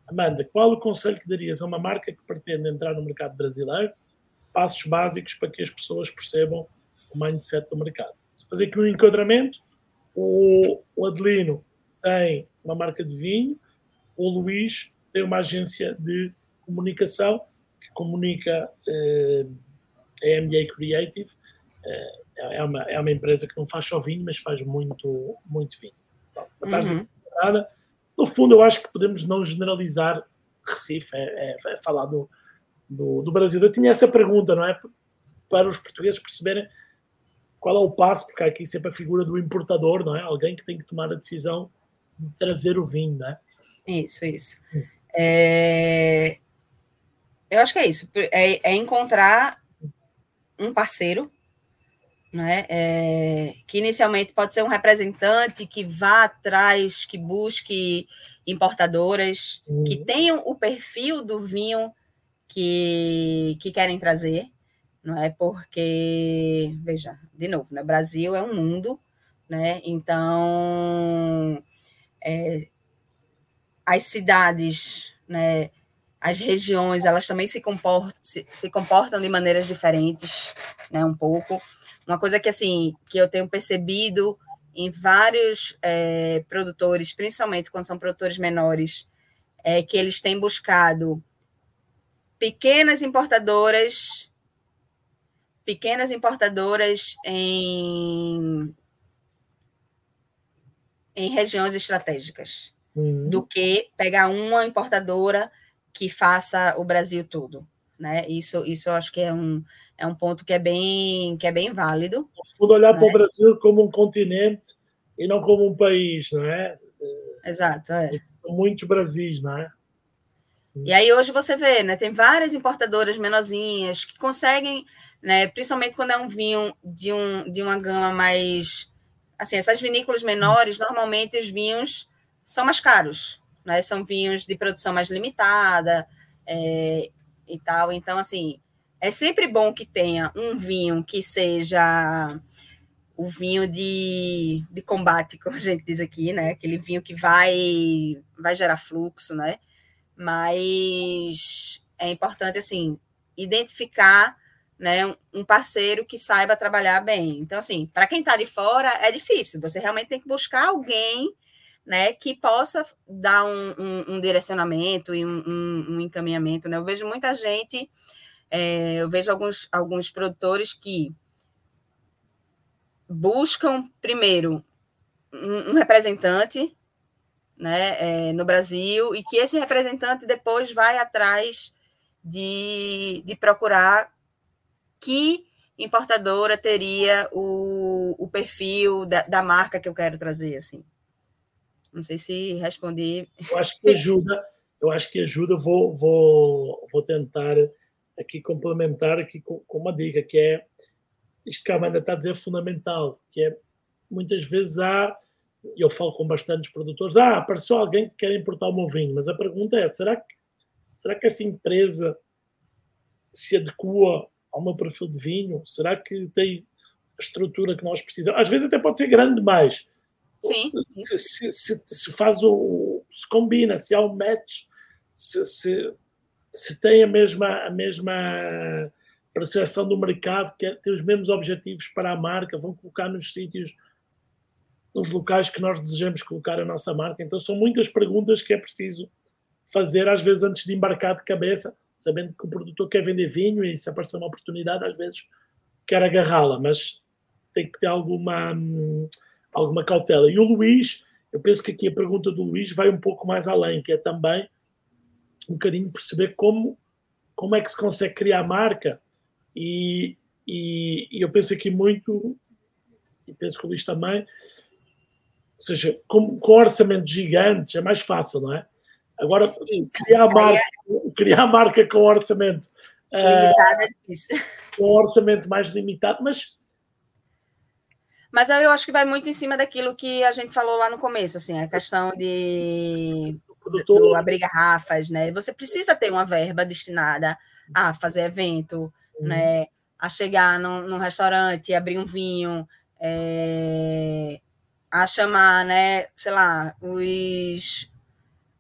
Amanda, qual o conselho que darias a uma marca que pretende entrar no mercado brasileiro? Passos básicos para que as pessoas percebam o mindset do mercado. Fazer aqui um enquadramento, o, o Adelino tem uma marca de vinho, o Luís tem uma agência de comunicação que comunica eh, a MBA Creative, é, é uma, é uma empresa que não faz só vinho, mas faz muito, muito vinho. uhum. No fundo, eu acho que podemos não generalizar Recife, é, é, é falar do, do, do, Brasil. Eu tinha essa pergunta, não é? Para os portugueses perceberem qual é o passo, porque há aqui sempre a figura do importador, não é? Alguém que tem que tomar a decisão de trazer o vinho, não é? Isso, isso. Hum. É... Eu acho que é isso. É, é encontrar um parceiro né? É, que inicialmente pode ser um representante que vá atrás, que busque importadoras, uhum. que tenham o perfil do vinho que, que querem trazer, não é? Porque, veja, de novo, né? Brasil é um mundo, né? Então, é, as cidades, né? As regiões, elas também se comportam, se, se comportam de maneiras diferentes, né? Um pouco. Uma coisa que assim que eu tenho percebido em vários é, produtores, principalmente quando são produtores menores, é que eles têm buscado pequenas importadoras, pequenas importadoras em, em regiões estratégicas, uhum. do que pegar uma importadora que faça o Brasil todo. Né? Isso, isso eu acho que é um, é um ponto que é bem, que é bem válido. Tudo olhar né? para o Brasil como um continente e não como um país, não é? Exato, é. Muitos Brasis, não é? E aí hoje você vê, né? Tem várias importadoras menorzinhas que conseguem, né? Principalmente quando é um vinho de, um, de uma gama mais. Assim, essas vinícolas menores, normalmente os vinhos são mais caros, né? São vinhos de produção mais limitada é, e tal. Então, assim, é sempre bom que tenha um vinho que seja o vinho de, de combate, [laughs] como a gente diz aqui, né? Aquele vinho que vai, vai gerar fluxo, né? Mas é importante, assim, identificar né, um parceiro que saiba trabalhar bem. Então, assim, para quem está de fora, é difícil. Você realmente tem que buscar alguém né, que possa dar um, um, um direcionamento e um, um, encaminhamento. Né? Eu vejo muita gente é, eu vejo alguns, alguns produtores que buscam, primeiro, um, representante né, é, no Brasil e que esse representante depois vai atrás de, de procurar que importadora teria o, o perfil da, da marca que eu quero trazer, assim. Não sei se respondi. Eu acho que ajuda, eu acho que ajuda, vou, vou, vou tentar aqui complementar aqui com, com uma dica, que é isto que a Amanda está a dizer é fundamental, que é muitas vezes há, eu falo com bastantes produtores, ah, apareceu alguém que quer importar o meu vinho, mas a pergunta é, será que, será que essa empresa se adequa ao meu perfil de vinho? Será que tem a estrutura que nós precisamos? Às vezes até pode ser grande demais. Sim. Se, se, se, se faz o. se combina, se há um match, se, se, se tem a mesma, a mesma percepção do mercado, que é, tem os mesmos objetivos para a marca, vão colocar nos sítios, nos locais que nós desejamos colocar a nossa marca. Então são muitas perguntas que é preciso fazer, às vezes, antes de embarcar de cabeça, sabendo que o produtor quer vender vinho e se aparecer uma oportunidade, às vezes quer agarrá-la, mas tem que ter alguma, alguma cautela. E o Luís, eu penso que aqui a pergunta do Luís vai um pouco mais além, que é também um bocadinho perceber como, como é que se consegue criar marca e, e, e eu penso aqui muito, e penso que o Luís também, ou seja, com, com orçamentos gigantes é mais fácil, não é? Agora, Isso. criar marca, criar marca com orçamento é difícil. Com orçamento mais limitado, mas mas eu acho que vai muito em cima daquilo que a gente falou lá no começo, assim, a questão de do, do abrir garrafas, né? Você precisa ter uma verba destinada a fazer evento, uhum. né? A chegar num, num, restaurante, abrir um vinho, é, a chamar, né? Sei lá, os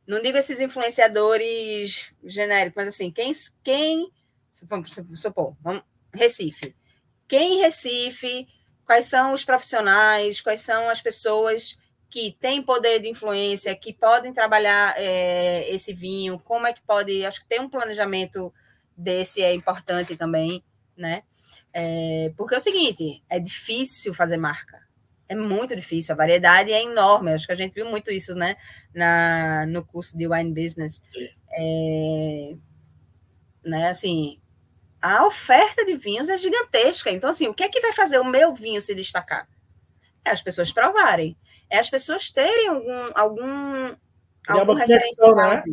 não digo esses influenciadores genéricos, mas assim, quem, quem vamos supor, vamos, Recife. Quem em Recife, quais são os profissionais, quais são as pessoas que têm poder de influência, que podem trabalhar é, esse vinho, como é que pode, acho que ter um planejamento desse é importante também, né? É, porque é o seguinte, é difícil fazer marca, é muito difícil, a variedade é enorme, acho que a gente viu muito isso, né, na, no curso de Wine Business, é, né, assim, a oferta de vinhos é gigantesca, então, assim, o que é que vai fazer o meu vinho se destacar? É as pessoas provarem, é as pessoas terem algum, algum, algum referencial. Né?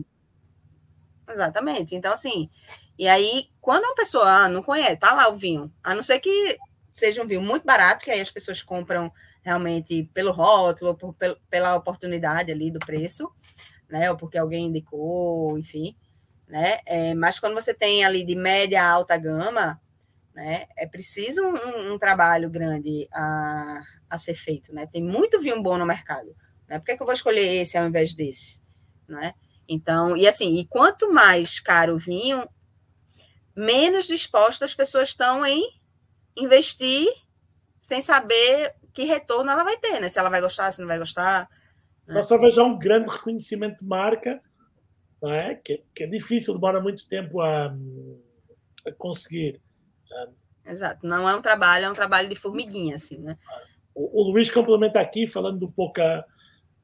Exatamente, então, assim, e aí, quando uma pessoa ah, não conhece, tá lá o vinho, a não ser que seja um vinho muito barato, que aí as pessoas compram realmente pelo rótulo, por, pela oportunidade ali do preço, né? Ou porque alguém indicou, enfim, né? É, mas quando você tem ali de média a alta gama, né? É preciso um, um, trabalho grande a, a ser feito, né? Tem muito vinho bom no mercado, né? Por que, é que eu vou escolher esse ao invés desse, né? Então, e assim, e quanto mais caro o vinho, menos dispostas as pessoas estão em investir sem saber que retorno ela vai ter, né? Se ela vai gostar, se não vai gostar. Só né? só veja um grande reconhecimento de marca, é? Que, que é difícil, demora muito tempo a, a conseguir. Exato, não é um trabalho, é um trabalho de formiguinha, assim, né? O, o Luís complementa aqui, falando do pouca,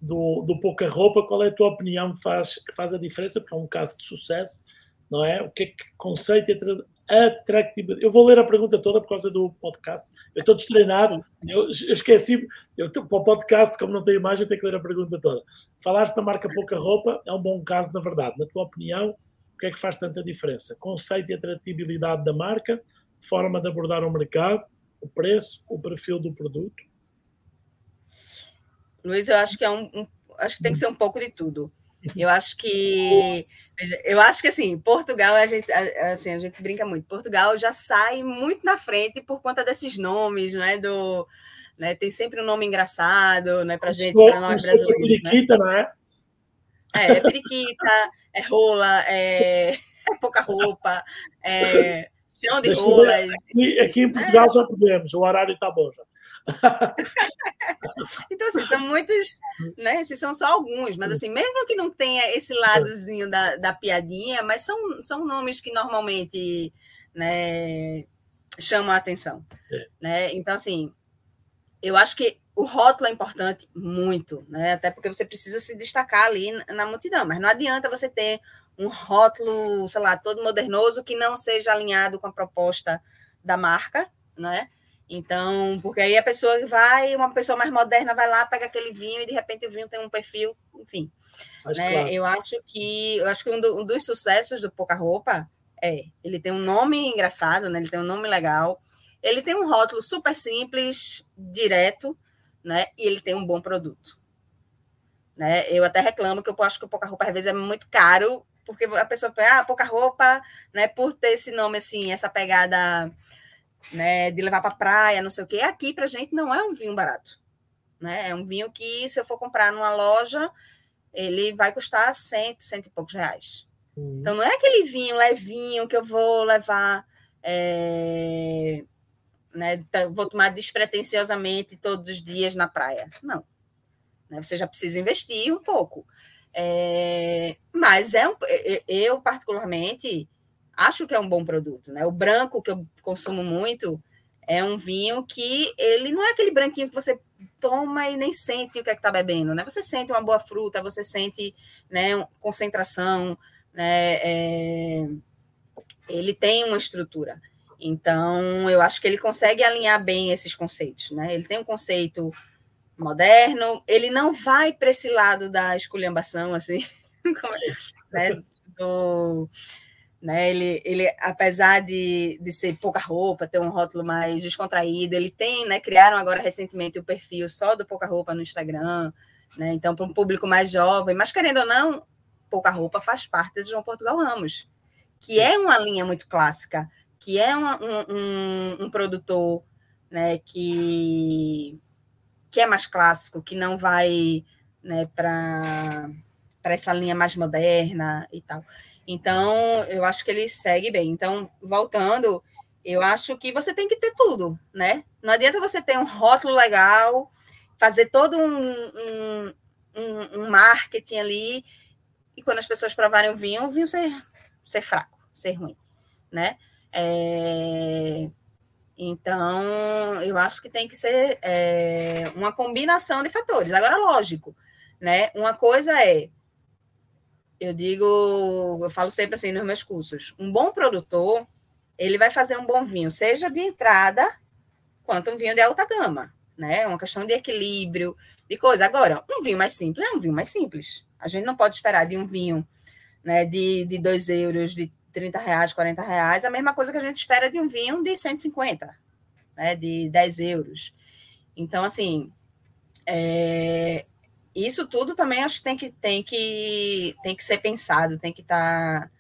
do, do pouca roupa, qual é a tua opinião que faz, que faz a diferença? Porque é um caso de sucesso, não é? O que é que conceito atratividade. Eu vou ler a pergunta toda por causa do podcast. Eu estou destreinado, eu, eu esqueci, eu, para o podcast, como não tenho imagem, eu tenho que ler a pergunta toda. Falaste da marca pouca roupa, é um bom caso, na verdade. Na tua opinião, o que é que faz tanta diferença? Conceito e atratividade da marca, forma de abordar o mercado, o preço, o perfil do produto? Luiz, eu acho que é um, um acho que tem que ser um pouco de tudo. Eu acho que eu acho que assim, Portugal a gente assim, a gente brinca muito. Portugal já sai muito na frente por conta desses nomes, não é do né? Tem sempre um nome engraçado, né, pra gente, para nós brasileiros. É periquita, né? não é? É, é periquita, é rola, é, é pouca roupa, é chão de rolas. Aqui, aqui, em Portugal é. já podemos, o horário está bom já. [laughs] então, assim, são muitos, né? Esses são só alguns, mas assim, mesmo que não tenha esse ladozinho da, da piadinha, mas são, são nomes que normalmente né, chamam a atenção. É. Né? Então, assim, eu acho que o rótulo é importante muito, né? Até porque você precisa se destacar ali na multidão, mas não adianta você ter um rótulo, sei lá, todo modernoso que não seja alinhado com a proposta da marca, né? Então, porque aí a pessoa vai, uma pessoa mais moderna vai lá, pega aquele vinho e de repente o vinho tem um perfil, enfim. Né? Claro. Eu acho que eu acho que um, do, um, dos sucessos do Pouca Roupa é, ele tem um nome engraçado, né? Ele tem um nome legal, ele tem um rótulo super simples, direto, né? E ele tem um bom produto. Né? Eu até reclamo que eu acho que o Pouca Roupa às vezes é muito caro porque a pessoa pensa, ah, pouca roupa, né? Por ter esse nome assim, essa pegada né, de levar para praia, não sei o quê. Aqui para gente não é um vinho barato, né? É um vinho que se eu for comprar numa loja, ele vai custar cento, cento e poucos reais. Uhum. Então não é aquele vinho levinho que eu vou levar, é, né? Vou tomar despretensiosamente todos os dias na praia. Não. Né? Você já precisa investir um pouco. É, mas é um, eu, particularmente, acho que é um bom produto. Né? O branco, que eu consumo muito, é um vinho que ele não é aquele branquinho que você toma e nem sente o que é que está bebendo. Né? Você sente uma boa fruta, você sente né, concentração, né, é, ele tem uma estrutura. Então, eu acho que ele consegue alinhar bem esses conceitos. Né? Ele tem um conceito moderno, ele não vai para esse lado da esculhambação, assim, [laughs] né, do, né, ele, ele, apesar de, de ser pouca roupa, ter um rótulo mais descontraído, ele tem, né, criaram agora recentemente o perfil só do pouca roupa no Instagram, né, então para um público mais jovem, mas querendo ou não, pouca roupa faz parte de João Portugal Ramos, que é uma linha muito clássica, que é um, um, um produtor, né, que que é mais clássico, que não vai né, para essa linha mais moderna e tal. Então, eu acho que ele segue bem. Então, voltando, eu acho que você tem que ter tudo, né? Não adianta você ter um rótulo legal, fazer todo um, um, um, um marketing ali, e quando as pessoas provarem o vinho, o vinho ser, ser fraco, ser ruim, né? É, então, eu acho que tem que ser é, uma combinação de fatores. Agora, lógico, né? Uma coisa é, eu digo, eu falo sempre assim nos meus cursos, um bom produtor, ele vai fazer um bom vinho, seja de entrada, quanto um vinho de alta gama, né? É uma questão de equilíbrio, de coisa. Agora, um vinho mais simples é um vinho mais simples. A gente não pode esperar de um vinho né, de, de 2 euros, de 30 reais, 40 reais, a mesma coisa que a gente espera de um vinho de 150, né, de 10 euros. Então, assim, é, isso tudo também acho que tem que, tem que, tem que ser pensado, tem que estar tá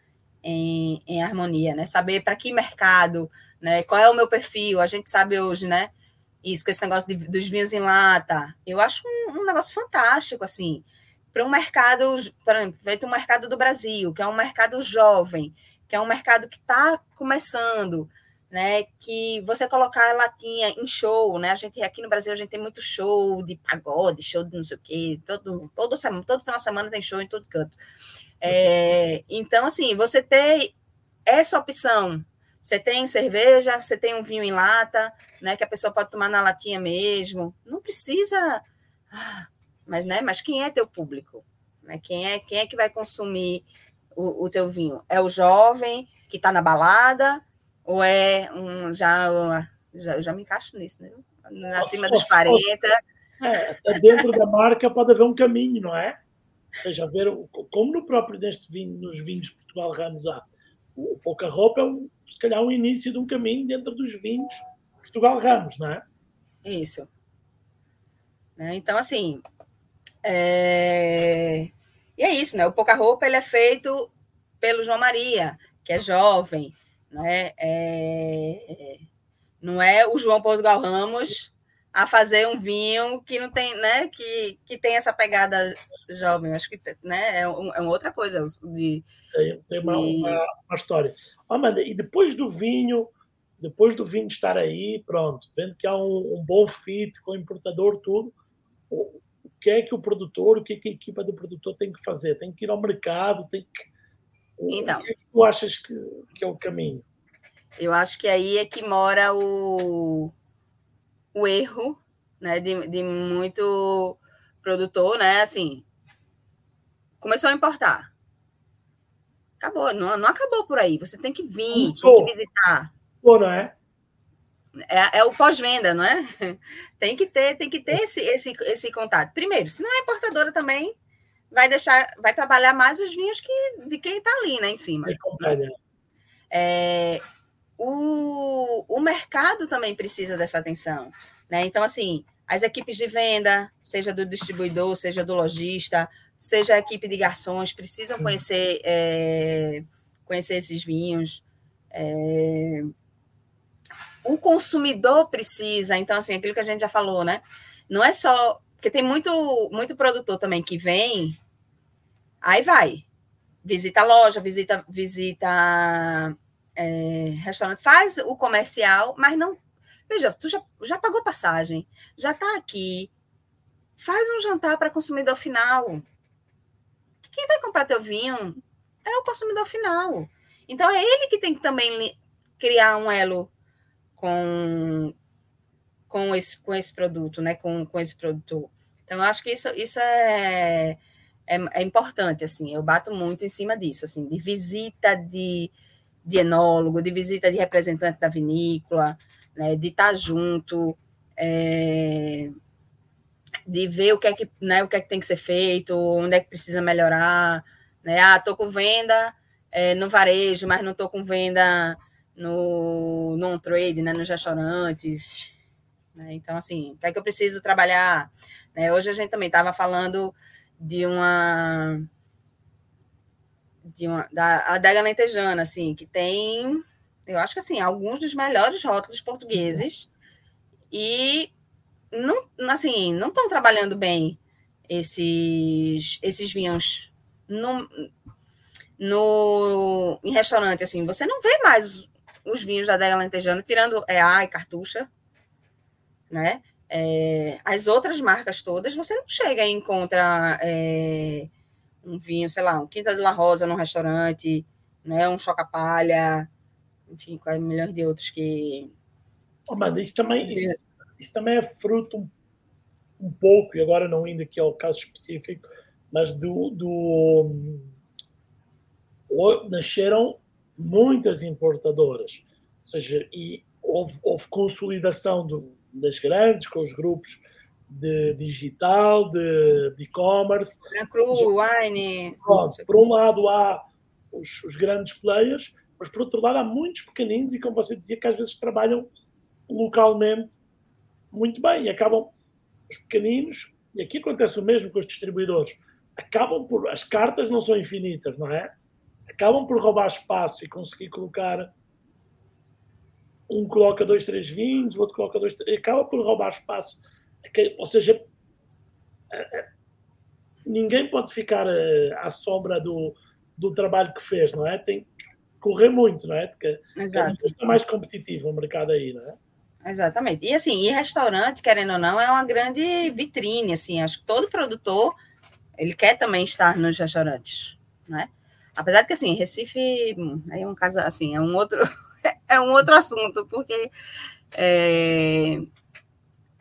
em, em harmonia, né? Saber para que mercado, né? Qual é o meu perfil? A gente sabe hoje, né? Isso, com esse negócio de, dos vinhos em lata. Eu acho um, um negócio fantástico, assim, para um mercado, para feito um mercado do Brasil, que é um mercado jovem, que é um mercado que está começando, né? Que você colocar a latinha em show, né? A gente aqui no Brasil a gente tem muito show de pagode, show de não sei o quê, todo todo todo final de semana tem show em todo canto. É, então assim, você tem essa opção. Você tem cerveja, você tem um vinho em lata, né? Que a pessoa pode tomar na latinha mesmo. Não precisa, ah, mas né? Mas quem é teu público? Né? Quem é quem é que vai consumir o, o teu vinho? É o jovem que está na balada ou é um já, já já me encaixo nisso, né? Acima dos 40. É, até dentro da marca pode haver um caminho, não é? Ou seja, ver como no próprio deste vinho, nos vinhos Portugal Ramos há. O pouca roupa é um, se calhar um início de um caminho dentro dos vinhos Portugal Ramos, não é? Isso. Né? Então, assim, é... E é isso, né? O Pouca Roupa ele é feito pelo João Maria, que é jovem, né? É... Não é o João Portugal Ramos a fazer um vinho que não tem, né? Que, que tem essa pegada jovem. Acho que né? é, um, é uma outra coisa. De, tem, tem uma, de... uma, uma, história. Amanda, e depois do vinho, depois do vinho estar aí, pronto, vendo que há um, um bom fit com o importador, tudo, que é que o produtor, o que, é que a equipa do produtor tem que fazer? Tem que ir ao mercado, tem que. Então, o que, é que tu achas que, que é o caminho? Eu acho que aí é que mora o, o erro né, de, de muito produtor, né? Assim, começou a importar. Acabou, não, não acabou por aí. Você tem que vir, tem que visitar. Pô, não é? É, é o pós-venda, não é? [laughs] Tem que ter, tem que ter esse, esse, esse contato. Primeiro, se não é importadora também, vai deixar, vai trabalhar mais os vinhos que, de quem está ali, né, em cima. É, o, o mercado também precisa dessa atenção, né? Então, assim, as equipes de venda, seja do distribuidor, seja do lojista, seja a equipe de garçons, precisam conhecer, é, conhecer esses vinhos. É, o consumidor precisa, então, assim, aquilo que a gente já falou, né? Não é só. Porque tem muito, muito produtor também que vem, aí vai. Visita a loja, visita, visita é, restaurante, faz o comercial, mas não. Veja, tu já, já pagou passagem, já está aqui. Faz um jantar para consumidor final. Quem vai comprar teu vinho é o consumidor final. Então é ele que tem que também criar um elo com, com, esse, com esse produto, né? Com, com esse produtor. Então, eu acho que isso, isso é, é, é, importante, assim, eu bato muito em cima disso, assim, de visita de, de enólogo, de visita de representante da vinícola, né, de estar junto, é, de ver o que é que, né, o que é que tem que ser feito, onde é que precisa melhorar, né, ah, estou com venda é, no varejo, mas não estou com venda no, no on-trade, né, nos restaurantes. Né? Então, assim, o que é que eu preciso trabalhar? Né? Hoje a gente também estava falando de uma de uma da adega lentejana, assim, que tem, eu acho que assim, alguns dos melhores rótulos portugueses e não, assim, não estão trabalhando bem esses esses vinhos no, no em restaurante assim, você não vê mais os vinhos da adega lentejana, tirando EA e Cartucha, né? É, as outras marcas todas, você não chega e encontra é, um vinho, sei lá, um Quinta de la Rosa num restaurante, né? um Choca-Palha, enfim, quais milhões de outros que... Oh, mas isso também, isso, isso, também é fruto um, um, pouco, e agora não indo aqui ao caso específico, mas do... do nasceram muitas importadoras, ou seja, e houve, houve consolidação do, das grandes com os grupos de digital, de e-commerce. Cru, Wine. Por um lado há os, os, grandes players, mas por outro lado há muitos pequeninos e como você dizia que às vezes trabalham localmente muito bem e acabam os pequeninos e aqui acontece o mesmo com os distribuidores acabam por as cartas não são infinitas não é acabam por roubar espaço e conseguir colocar. Um coloca dois, três vinhos, o outro coloca dois, três, acaba por roubar espaço. Ou seja, é, é, ninguém pode ficar é, à sombra do, do trabalho que fez, não é? Tem que correr muito, não é? Porque Exato. está mais competitivo o mercado aí, não é? Exatamente. E assim, e restaurante, querendo ou não, é uma grande vitrine, assim, acho que todo produtor, ele quer também estar nos restaurantes, né? Apesar de que, assim, Recife hum, é um caso, assim, é um outro, é um outro assunto, porque é,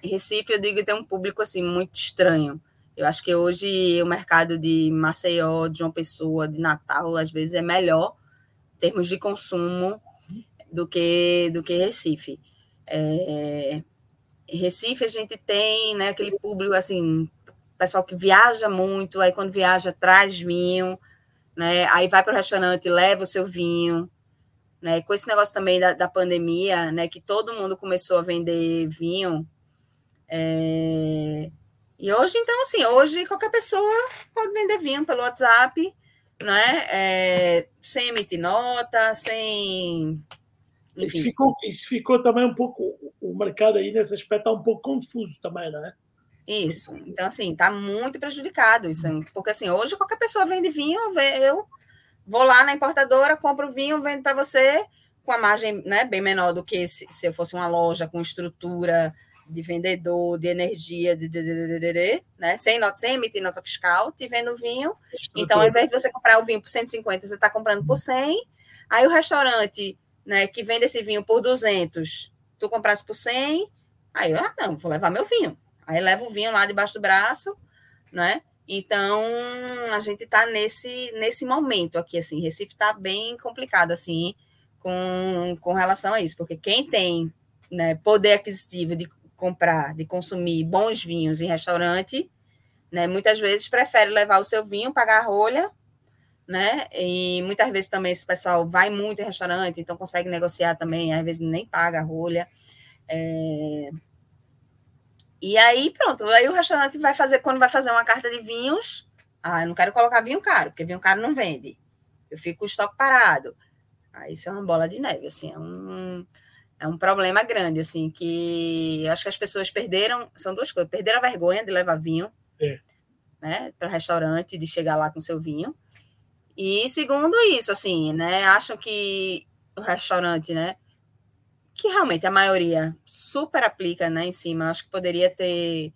Recife, eu digo tem um público, assim, muito estranho. Eu acho que hoje o mercado de Maceió, de João Pessoa, de Natal, às vezes é melhor em termos de consumo do que, do que Recife. É, Recife a gente tem né, aquele público assim, pessoal que viaja muito, aí quando viaja traz vinho, né? Aí vai para o restaurante, leva o seu vinho, né? Com esse negócio também da, da pandemia, né? Que todo mundo começou a vender vinho. É... E hoje, então, assim, hoje qualquer pessoa pode vender vinho pelo WhatsApp, né? É... Sem emitir nota, sem. Isso ficou, isso ficou também um pouco. O mercado aí nesse aspecto está um pouco confuso também, não é? Isso. Então, assim, tá muito prejudicado isso. Porque, assim, hoje qualquer pessoa vende vinho, eu vou lá na importadora, compro o vinho, vendo para você com a margem né, bem menor do que se, se eu fosse uma loja com estrutura de vendedor, de energia, de, de, de, de né? sem, nota, sem emitir nota fiscal, te vendo vinho. Então, ao invés de você comprar o vinho por 150, você está comprando por 100. Aí o restaurante né, que vende esse vinho por 200, tu comprasse por 100, aí eu, ah, não, vou levar meu vinho. Aí leva o vinho lá debaixo do braço, né? Então, a gente está nesse, nesse momento aqui, assim, Recife está bem complicado, assim, com, com relação a isso, porque quem tem né, poder aquisitivo de comprar, de consumir bons vinhos em restaurante, né, muitas vezes prefere levar o seu vinho, pagar a rolha, né, e muitas vezes também esse pessoal vai muito em restaurante, então consegue negociar também, às vezes nem paga a rolha, é, e aí, pronto. Aí o restaurante vai fazer, quando vai fazer uma carta de vinhos, Ah, eu não quero colocar vinho caro, porque vinho caro não vende. Eu fico com o estoque parado. Ah, isso é uma bola de neve, assim, é um, é um problema grande, assim, que acho que as pessoas perderam, são duas coisas, perderam a vergonha de levar vinho, Sim. né, para o restaurante, de chegar lá com seu vinho, e segundo isso, assim, né, acham que o restaurante, né, que realmente a maioria super aplica, né, em cima, acho que poderia ter,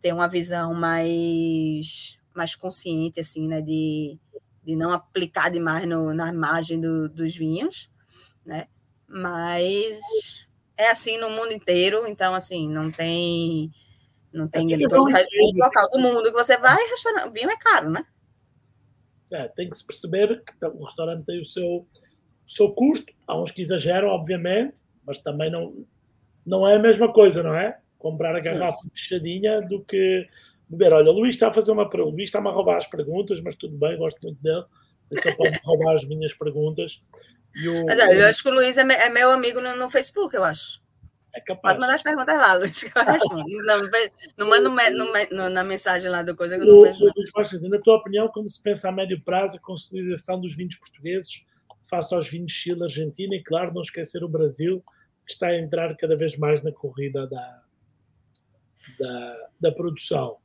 ter uma visão mais, mais consciente, assim, né, de, de não aplicar demais no, na margem do, dos vinhos, né, mas é assim no mundo inteiro, então, assim, não tem... Não tem É, todo, local do mundo que você vai, restaurante, vinho é caro, né? É, tem que se perceber que o restaurante tem o seu, o seu custo. Há uns que exageram, obviamente, mas também não, não é a mesma coisa, não é? Comprar a garrafa fechadinha do que beber. Olha, o Luís está a fazer uma pergunta. O Luís está-me a roubar as perguntas, mas tudo bem, gosto muito dele. Ele só pode roubar as minhas perguntas. O, Mas é, eu acho que o Luiz é, me- é meu amigo no, no Facebook, eu acho. é capaz. Pode mandar as perguntas lá, respondo. Não, manda no no na mensagem lá do coisa que eu não vejo. Luís na tua opinião, como se pensa a médio prazo a consolidação dos vinhos portugueses face aos vinhos Chile, Argentina e, claro, não esquecer o Brasil, que está a entrar cada vez mais na corrida da, da, da produção.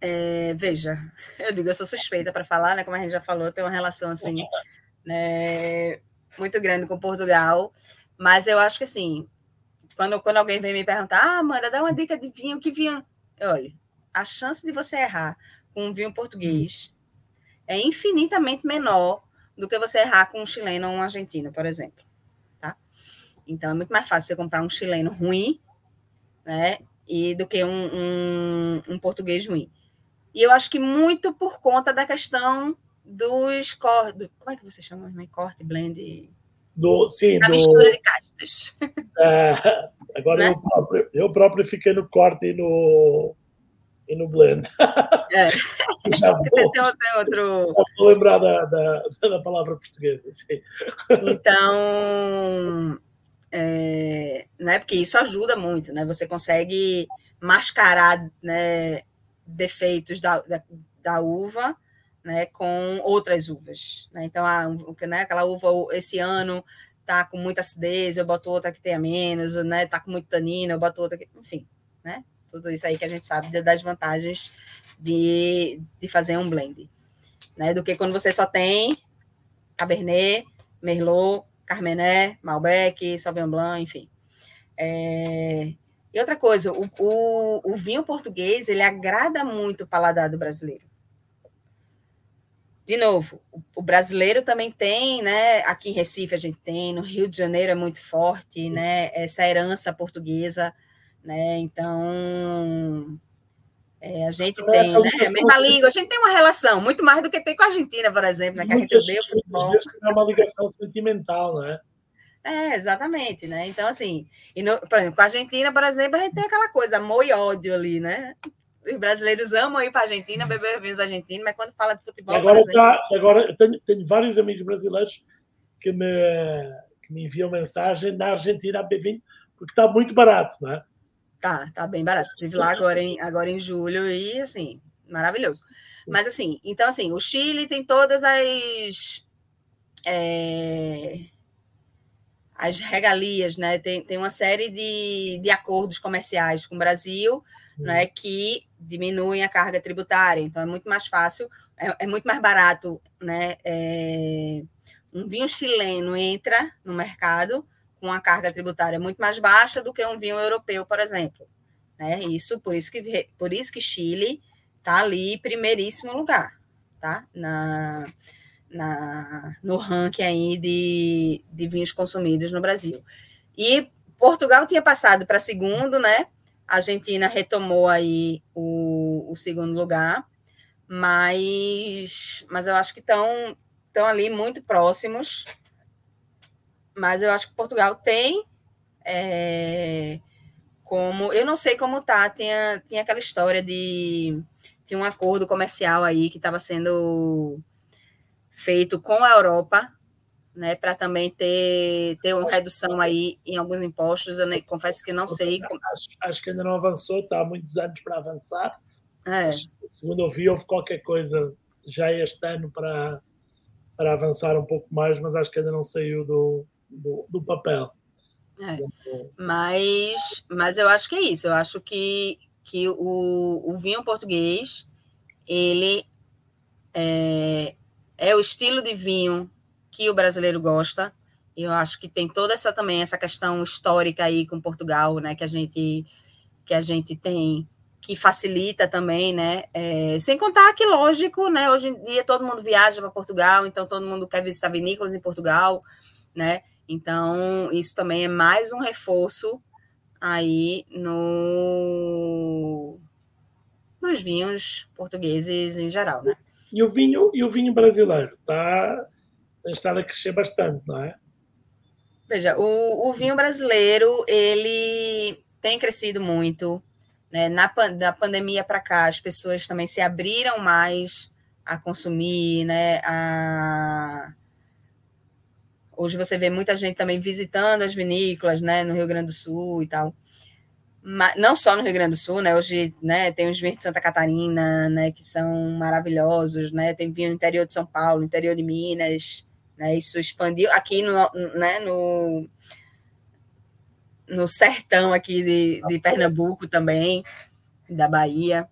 É, veja, eu digo, eu sou suspeita para falar, né? Como a gente já falou, tem uma relação assim, [laughs] né, muito grande com Portugal. Mas eu acho que assim, quando, quando alguém vem me perguntar, ah, Amanda, dá uma dica de vinho, que vinho? Olha, a chance de você errar com um vinho português é infinitamente menor do que você errar com um chileno ou um argentino, por exemplo. Tá? Então é muito mais fácil você comprar um chileno ruim, né? E do que um, um, um português ruim. E eu acho que muito por conta da questão dos cortes. Como é que você chama? né? Corte, blend. Do, sim, A do, mistura de castas. ah, agora Né? eu, próprio, eu próprio fiquei no corte e no, e no blend. [laughs] [laughs] É. Já vou, outro- já vou lembrar da, da, da palavra portuguesa. Sim. Então, é, né, porque isso ajuda muito, né? Você consegue mascarar né, defeitos da, da, da uva né, com outras uvas. Né? Então, um- né, aquela uva esse ano tá com muita acidez, eu boto outra que tenha menos, né? Tá com muito tanino, eu boto outra que. Enfim, né? Tudo isso aí que a gente sabe das vantagens de, de fazer um blend. Né? Do que quando você só tem Cabernet, Merlot, Carmené, Malbec, Sauvignon Blanc, enfim. É, E outra coisa, o, o, o vinho português, ele agrada muito o paladar do brasileiro. De novo, o, o brasileiro também tem, né? Aqui em Recife a gente tem, no Rio de Janeiro é muito forte, né? Essa herança portuguesa, né? Então, é, a gente Também tem né, a ligação mesma língua, a gente tem uma relação, muito mais do que tem com a Argentina, por exemplo, né? Que a gente odeia o futebol. é uma ligação sentimental, não é? É, exatamente, né? Então, assim, e no- por exemplo, com a Argentina, por exemplo, a gente tem aquela coisa, amor e ódio ali, né? Os brasileiros amam ir para a Argentina, beber vinhos argentinos, mas quando fala de futebol, agora, exemplo, tá, agora eu tenho, tenho vários amigos brasileiros que me, que me enviam mensagem na Argentina a beber vinho, porque está muito barato, não é? Tá, tá bem barato. Estive lá agora em, agora em julho e, assim, maravilhoso. Mas, assim, então, assim, o Chile tem todas as. é, as regalias, né? Tem, tem uma série de, de acordos comerciais com o Brasil, né, que diminuem a carga tributária. Então, é muito mais fácil, é, é muito mais barato, né? é, um vinho chileno entra no mercado com uma carga tributária muito mais baixa do que um vinho europeu, por exemplo. Né? Isso, por isso que, por isso que Chile está ali em primeiríssimo lugar, tá? Na, na, no ranking aí de, de vinhos consumidos no Brasil. E Portugal tinha passado para segundo, né? A Argentina retomou aí o, o segundo lugar, mas, mas eu acho que estão ali muito próximos. Mas eu acho que Portugal tem é, como. Eu não sei como tá, tinha, tinha aquela história de. Tinha um acordo comercial aí que estava sendo feito com a Europa, né, para também ter, ter uma redução aí em alguns impostos. Eu nem, confesso que não sei. como- Acho, acho que ainda não avançou, está há muitos anos para avançar, É. Segundo eu vi, houve qualquer coisa já este ano para, para avançar um pouco mais, mas acho que ainda não saiu do, do, do papel. É. Mas, mas eu acho que é isso. Eu acho que, que o, o vinho português ele é, é o estilo de vinho que o brasileiro gosta. Eu acho que tem toda essa também essa questão histórica aí com Portugal, né, que a gente que a gente tem que facilita também, né? É, sem contar que, lógico, né? Hoje em dia todo mundo viaja para Portugal, então todo mundo quer visitar vinícolas em Portugal, né? Então, isso também é mais um reforço aí no nos vinhos portugueses em geral, né? E o vinho, e o vinho brasileiro está está a crescer bastante, não é? Veja, o, o vinho brasileiro ele tem crescido muito. Né? Na, da pandemia para cá, as pessoas também se abriram mais a consumir, né? A... Hoje você vê muita gente também visitando as vinícolas, né? No Rio Grande do Sul e tal. Mas, não só no Rio Grande do Sul, né? Hoje, né? Tem os vinhos de Santa Catarina, né? Que são maravilhosos, né? Tem vinho no interior de São Paulo, interior de Minas, né? Isso expandiu aqui no, né? No no sertão aqui de, de Pernambuco também, da Bahia.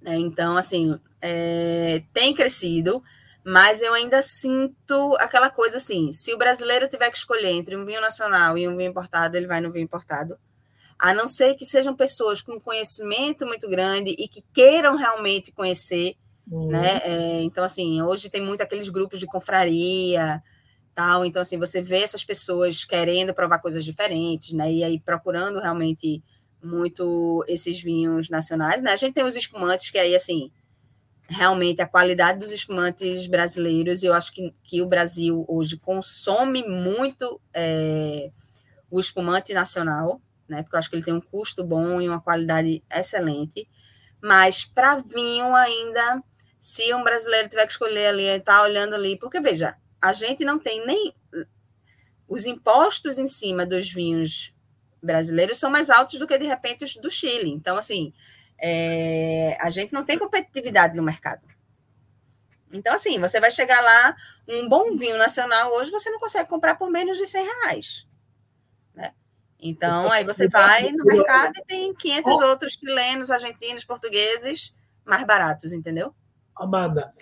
Né? Então, assim, é, tem crescido, mas eu ainda sinto aquela coisa assim: se o brasileiro tiver que escolher entre um vinho nacional e um vinho importado, ele vai no vinho importado. A não ser que sejam pessoas com conhecimento muito grande e que queiram realmente conhecer, uhum. né? É, então, assim, hoje tem muito aqueles grupos de confraria, tal. Então, assim, você vê essas pessoas querendo provar coisas diferentes, né? E aí procurando realmente muito esses vinhos nacionais, né? A gente tem os espumantes que aí, assim, realmente a qualidade dos espumantes brasileiros, eu acho que, que o Brasil hoje consome muito é, o espumante nacional, né? Porque eu acho que ele tem um custo bom e uma qualidade excelente. Mas para vinho ainda, se um brasileiro tiver que escolher ali, tá olhando ali, porque veja, a gente não tem nem os impostos em cima dos vinhos brasileiros são mais altos do que de repente os do Chile. Então, assim, é, a gente não tem competitividade no mercado. Então, assim, você vai chegar lá, um bom vinho nacional hoje você não consegue comprar por menos de 100 reais. Né? Então, aí você vai no mercado e tem 500 outros chilenos, argentinos, portugueses mais baratos, entendeu? Amanda,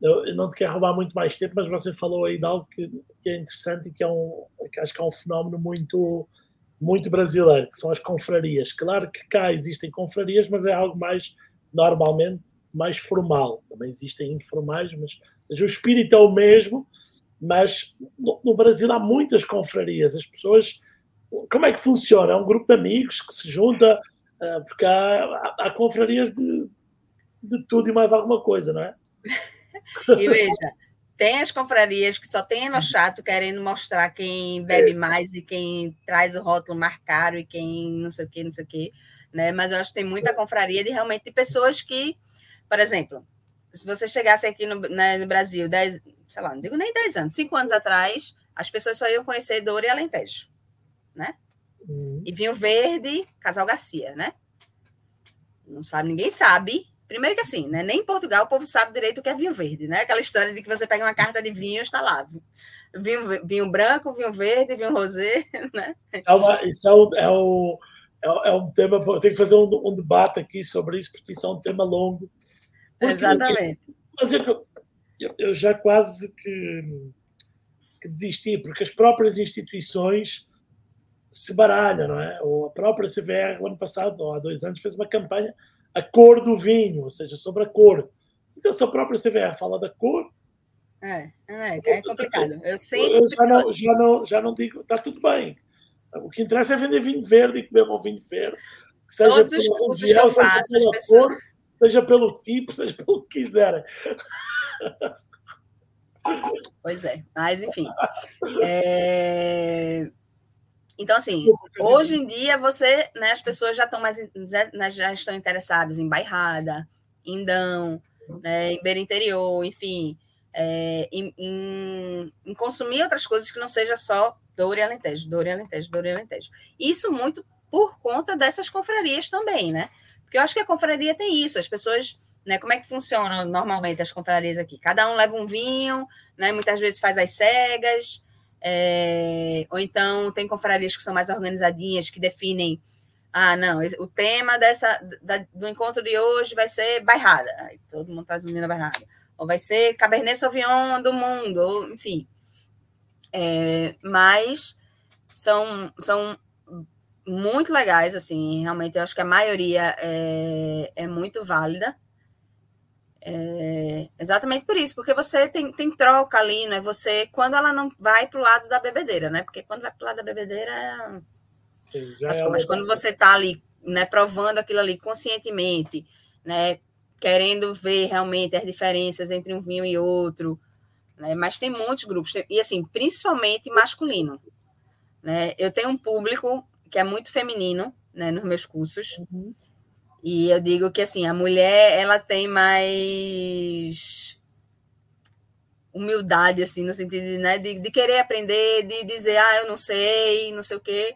eu, eu, não te quero roubar muito mais tempo, mas você falou aí de algo que, que é interessante e que, é um, que acho que é um fenómeno muito, muito brasileiro, que são as confrarias. Claro que cá existem confrarias, mas é algo mais, normalmente, mais formal. Também existem informais, mas seja, o espírito é o mesmo, mas no, no Brasil há muitas confrarias. As pessoas, como é que funciona? É um grupo de amigos que se junta, uh, porque há, há, há confrarias de, de tudo e mais alguma coisa, não é? [laughs] E veja, tem as confrarias que só tem no chato querendo mostrar quem bebe é. mais e quem traz o rótulo mais caro e quem não sei o que, não sei o que, né? Mas eu acho que tem muita é. confraria de realmente de pessoas que, por exemplo, se você chegasse aqui no, né, no Brasil, dez, sei lá, não digo nem 10 anos, 5 anos atrás, as pessoas só iam conhecer Douro e Alentejo, né? Uhum. E vinho verde, Casal Garcia, né? Não sabe, ninguém sabe Primeiro que assim, né? Nem em Portugal o povo sabe direito o que é vinho verde, né? Aquela história de que você pega uma carta de vinho está lá. Vinho, vinho branco, vinho verde, vinho rosé, [laughs] né? É uma, isso é, um, é, um, é, um tema, eu tenho que fazer um, um, debate aqui sobre isso, porque isso é um tema longo. Porque, Exatamente. Mas eu, eu, já quase que, que desisti, porque as próprias instituições se baralham, não é? Ou a própria CVR, o ano passado, ou há dois anos, fez uma campanha a cor do vinho, ou seja, sobre a cor. Então, se a própria CVR fala da cor. É, é, é complicado. Eu sempre. Eu já, não, já, não, já não digo, está tudo bem. O que interessa é vender vinho verde e comer um vinho verde. Seja Todos os cursos região, eu faço, seja pela pessoas... cor, seja pelo tipo, seja pelo que quiserem. Pois é, mas enfim. É... Então, assim, hoje em dia você, né, as pessoas já estão mais né, já estão interessadas em bairrada, em dão, né, em beira interior, enfim, é, em, em, em, consumir outras coisas que não seja só Douro e Alentejo, Douro e Alentejo, Douro e Alentejo. Isso muito por conta dessas confrarias também, né? Porque Porque eu acho que a confraria tem isso, as pessoas, né? Como é que funcionam normalmente as confrarias aqui? Cada um leva um vinho, né? Muitas vezes faz as cegas, é, ou então tem confrarias que são mais organizadinhas, que definem ah, não, o tema dessa, da, do encontro de hoje vai ser bairrada. Aí todo mundo está assumindo a bairrada. Ou vai ser Cabernet Sauvignon do mundo, ou, enfim. É, mas são, são muito legais, assim, realmente eu acho que a maioria é, é muito válida. É, exatamente por isso, porque você tem, tem troca ali, né? Você, quando ela não vai para o lado da bebedeira, né? Porque quando vai para o lado da bebedeira Sim, é mas quando você está ali, né, provando aquilo ali conscientemente, né, querendo ver realmente as diferenças entre um vinho e outro, né, mas tem muitos grupos, e assim, principalmente masculino, né, eu tenho um público que é muito feminino, né, nos meus cursos, uhum. E eu digo que, assim, a mulher, ela tem mais humildade, assim, no sentido de, né, de, de querer aprender, de dizer, ah, eu não sei, não sei o quê,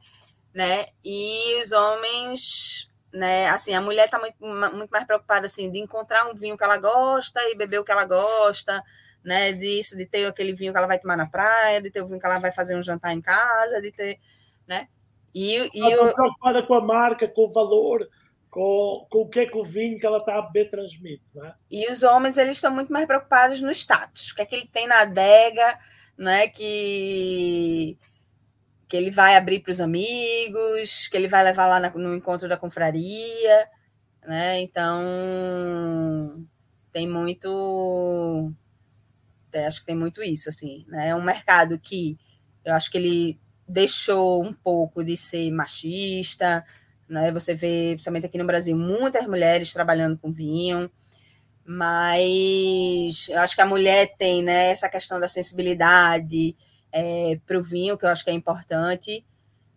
né? E os homens, né? Assim, a mulher está muito, muito mais preocupada assim de encontrar um vinho que ela gosta e beber o que ela gosta, né? Disso, de ter aquele vinho que ela vai tomar na praia, de ter o vinho que ela vai fazer um jantar em casa, de ter, né? E, e ela está preocupada com a marca, com o valor, com, com o que é que o vinho que ela está a beber transmite, né? E os homens eles estão muito mais preocupados no status, o que é que ele tem na adega, né? Que que ele vai abrir para os amigos, que ele vai levar lá no encontro da confraria, né? Então tem muito, acho que tem muito isso, assim, né? É um mercado que eu acho que ele deixou um pouco de ser machista, né? Você vê, principalmente aqui no Brasil, muitas mulheres trabalhando com vinho, mas eu acho que a mulher tem, né? Essa questão da sensibilidade é, para o vinho, que eu acho que é importante.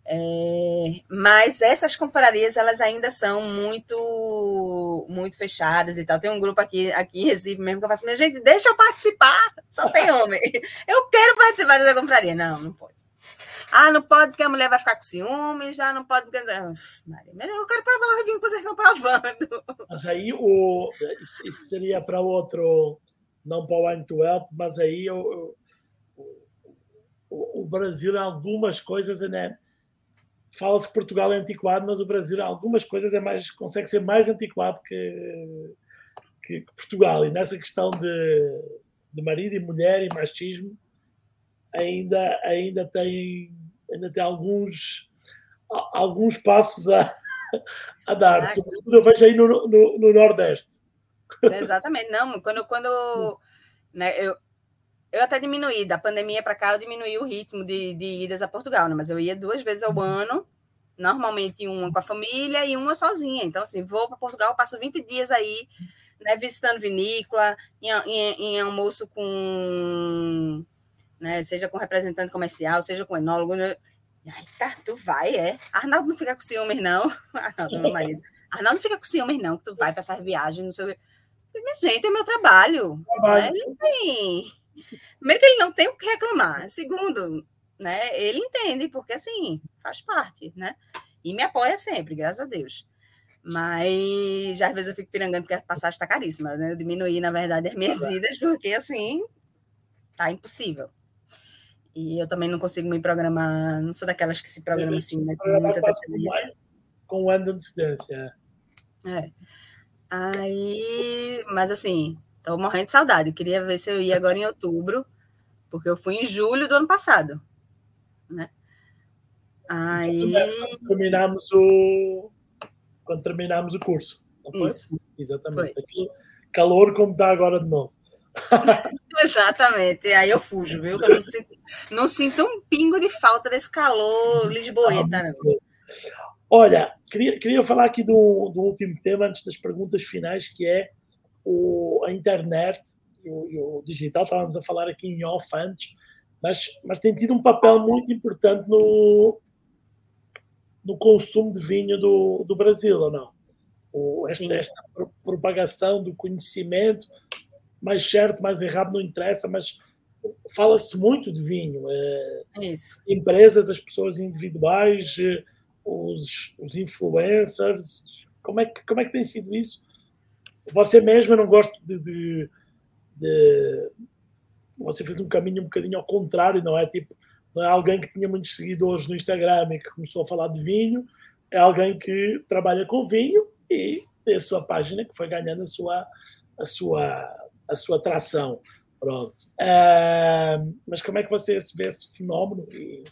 É, mas essas confrarias elas ainda são muito muito fechadas e tal. Tem um grupo aqui, aqui em Recife mesmo que eu faço, minha gente, deixa eu participar, só tem homem. [laughs] Eu quero participar dessa confraria. Não, não pode. Ah, não pode porque a mulher vai ficar com ciúmes, já não pode porque. Maria, eu quero provar o vinho que vocês estão provando. [laughs] Mas aí o, isso seria para outro, não para o Wine to Help, mas aí eu, o, Brasil, em algumas coisas, né? fala-se que Portugal é antiquado, mas o Brasil, algumas coisas, é mais, consegue ser mais antiquado que, que Portugal. E nessa questão de, de marido e mulher e machismo, ainda, ainda, tem, ainda tem alguns, alguns passos a, [laughs] a dar. Sobretudo eu vejo aí no, no, no Nordeste. Exatamente. Não, quando, quando né, eu, eu até diminuí, da pandemia para cá, eu diminuí o ritmo de, de idas a Portugal, né? Mas eu ia duas vezes ao uhum. ano, normalmente uma com a família e uma sozinha. Então, assim, vou para Portugal, passo 20 dias aí, né, visitando vinícola, em, em, em almoço com, né, seja com representante comercial, seja com enólogo. Né? Aí, tá, tu vai, é. Arnaldo não fica com ciúmes, não. [laughs] Arnaldo, meu marido. Arnaldo não fica com ciúmes, não, que tu vai para essas viagens, não sei o quê. Minha gente, é meu trabalho. trabalho. Né? Ele tem Primeiro que ele não tem o que reclamar. Segundo, né, ele entende, porque assim, faz parte, né? E me apoia sempre, graças a Deus. Mas já às vezes eu fico pirangando porque a passagem está caríssima, né? Eu diminuí, na verdade, as minhas idas, porque assim, tá impossível. E eu também não consigo me programar, não sou daquelas que se programam assim, né? Com muita antecedência. Com um ano de antecedência. É. Aí, mas assim, Estou morrendo de saudade. Eu queria ver se eu ia agora em outubro, porque eu fui em julho do ano passado. Né? Aí. Quando terminamos o. Quando terminamos o curso. Isso. Exatamente. Foi. calor como está agora de novo. [laughs] Exatamente. Aí eu fujo, viu? Eu não, sinto, não sinto um pingo de falta desse calor lisboeta, não. Olha, queria, queria falar aqui do, do último tema antes das perguntas finais, que é o, a internet e o, o, digital, estávamos a falar aqui em off antes, mas, mas tem tido um papel muito importante no, no consumo de vinho do, do Brasil, ou não? O, esta, esta, propagação do conhecimento, mais certo, mais errado, não interessa, mas fala-se muito de vinho. É, Isso. Empresas, as pessoas individuais, os, os influencers, Como é que, como é que tem sido isso? Você mesmo, eu não gosto de, de, de, Você fez um caminho um bocadinho ao contrário, não é? Tipo, não é alguém que tinha muitos seguidores no Instagram e que começou a falar de vinho, é alguém que trabalha com vinho e tem a sua página que foi ganhando a sua, a sua, a sua atração. Pronto. Uh, mas como é que você vê esse fenómeno? E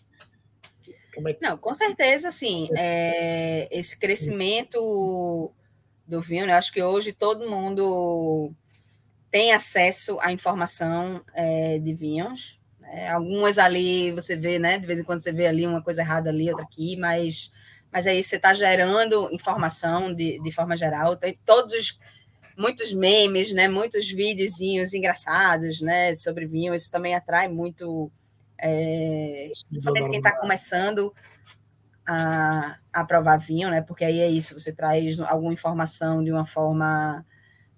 é que... Não, com certeza, sim. É, esse crescimento do vinho, eu acho que hoje todo mundo tem acesso à informação é, de vinhos. Né? Algumas ali você vê, né? De vez em quando você vê ali uma coisa errada ali, outra aqui, mas, mas aí você está gerando informação de, de forma geral. Tem todos os muitos memes, né? Muitos videozinhos engraçados, né? Sobre vinho. Isso também atrai muito é, quem está começando a, a provar vinho, né? Porque aí é isso, você traz alguma informação de uma forma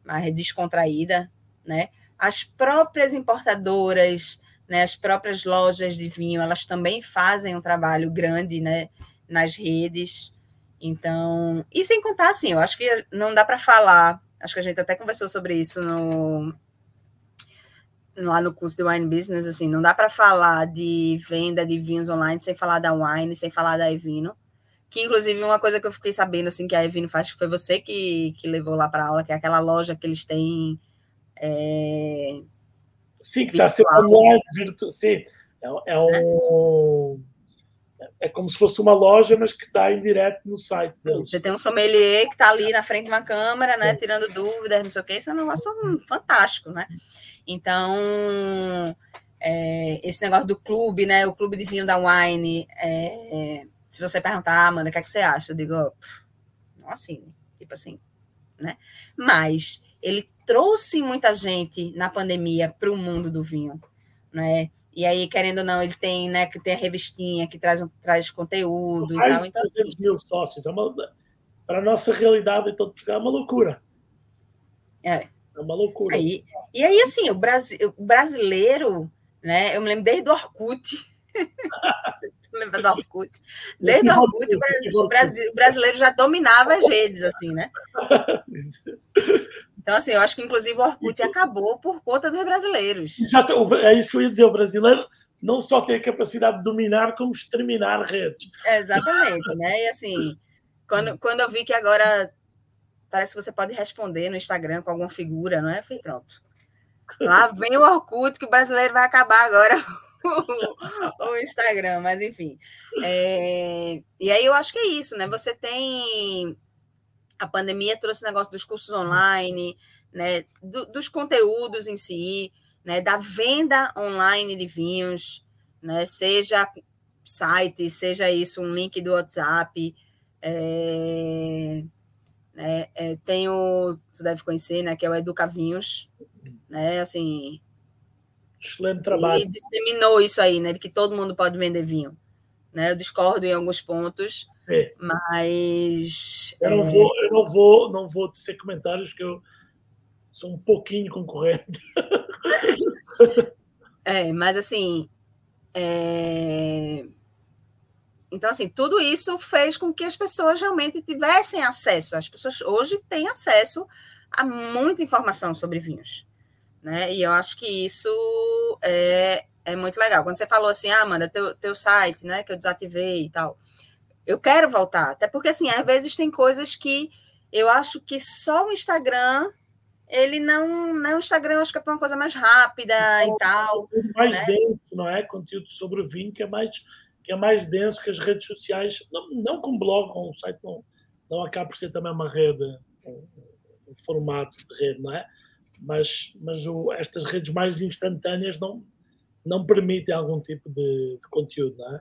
mais descontraída, né? As próprias importadoras, né, as próprias lojas de vinho, elas também fazem um trabalho grande, né, nas redes. Então, e sem contar assim, eu acho que não dá para falar, acho que a gente até conversou sobre isso no lá no curso de Wine Business, assim, não dá para falar de venda de vinhos online sem falar da Wine, sem falar da Evino. Que, inclusive, uma coisa que eu fiquei sabendo, assim, que a Evino faz, que foi você que, que levou lá para aula, que é aquela loja que eles têm. É... Sim, que está sendo online, virtual. Sim, é, é um. É como se fosse uma loja, mas que está em direto no site deles. Você tem um sommelier que está ali na frente de uma câmera, né, tirando dúvidas, não sei o que, isso é um negócio fantástico, né? Então, é, esse negócio do clube, né? O clube de vinho da Wine. É, se você perguntar, ah, mano, o que, é que você acha? Eu digo, não assim, tipo assim, né? Mas ele trouxe muita gente na pandemia para o mundo do vinho, né? E aí, querendo ou não, ele tem, né, que tem a revistinha que traz, traz conteúdo Mais e tal. Então, 300 assim, mil sócios, é uma, para a nossa realidade, então, é uma loucura. É. É uma loucura. Aí, e aí, assim, o, Brasi o brasileiro, né? Eu me lembro desde o Orkut. [laughs] Vocês lembram do Orkut? Desde o Orkut, o, o brasileiro já dominava as redes, assim, né? [laughs] Então, assim, eu acho que, inclusive, o Orkut acabou por conta dos brasileiros. Exato, é isso que eu ia dizer. O brasileiro não só tem a capacidade de dominar, como exterminar redes. exatamente, né? E, assim, quando, quando eu vi que agora parece que você pode responder no Instagram com alguma figura, não é? Falei, pronto. Lá vem o Orkut, que o brasileiro vai acabar agora [laughs] o, o Instagram, mas enfim. É, e aí eu acho que é isso, né? Você tem. A pandemia trouxe negócio dos cursos online, né? Do, dos conteúdos em si, né? Da venda online de vinhos, né? Seja site, seja isso, um link do WhatsApp. É né? É, tem o, você deve conhecer, né, que é o Educa Vinhos, né, assim... Excelente trabalho. E disseminou isso aí, né, de que todo mundo pode vender vinho. Né? Eu discordo em alguns pontos, é. mas... Eu não, é... vou, eu não vou, não vou tecer comentários que eu sou um pouquinho concorrente. [laughs] é, mas assim... É então, assim, tudo isso fez com que as pessoas realmente tivessem acesso. As pessoas hoje têm acesso a muita informação sobre vinhos. Né? E eu acho que isso é, é muito legal. Quando você falou assim, ah, Amanda, teu, teu site, né, que eu desativei e tal. Eu quero voltar, até porque, assim, às vezes tem coisas que eu acho que só o Instagram ele não, né, o Instagram eu acho que é para uma coisa mais rápida e então, tal. Mais né? denso, não é? Conteúdo sobre o vinho que é mais que é mais denso que as redes sociais, não, não com blog ou um site, não, não acaba por ser também uma rede, um, um formato de rede, não é? Mas, mas o, estas redes mais instantâneas não, não permitem algum tipo de, de conteúdo, não é?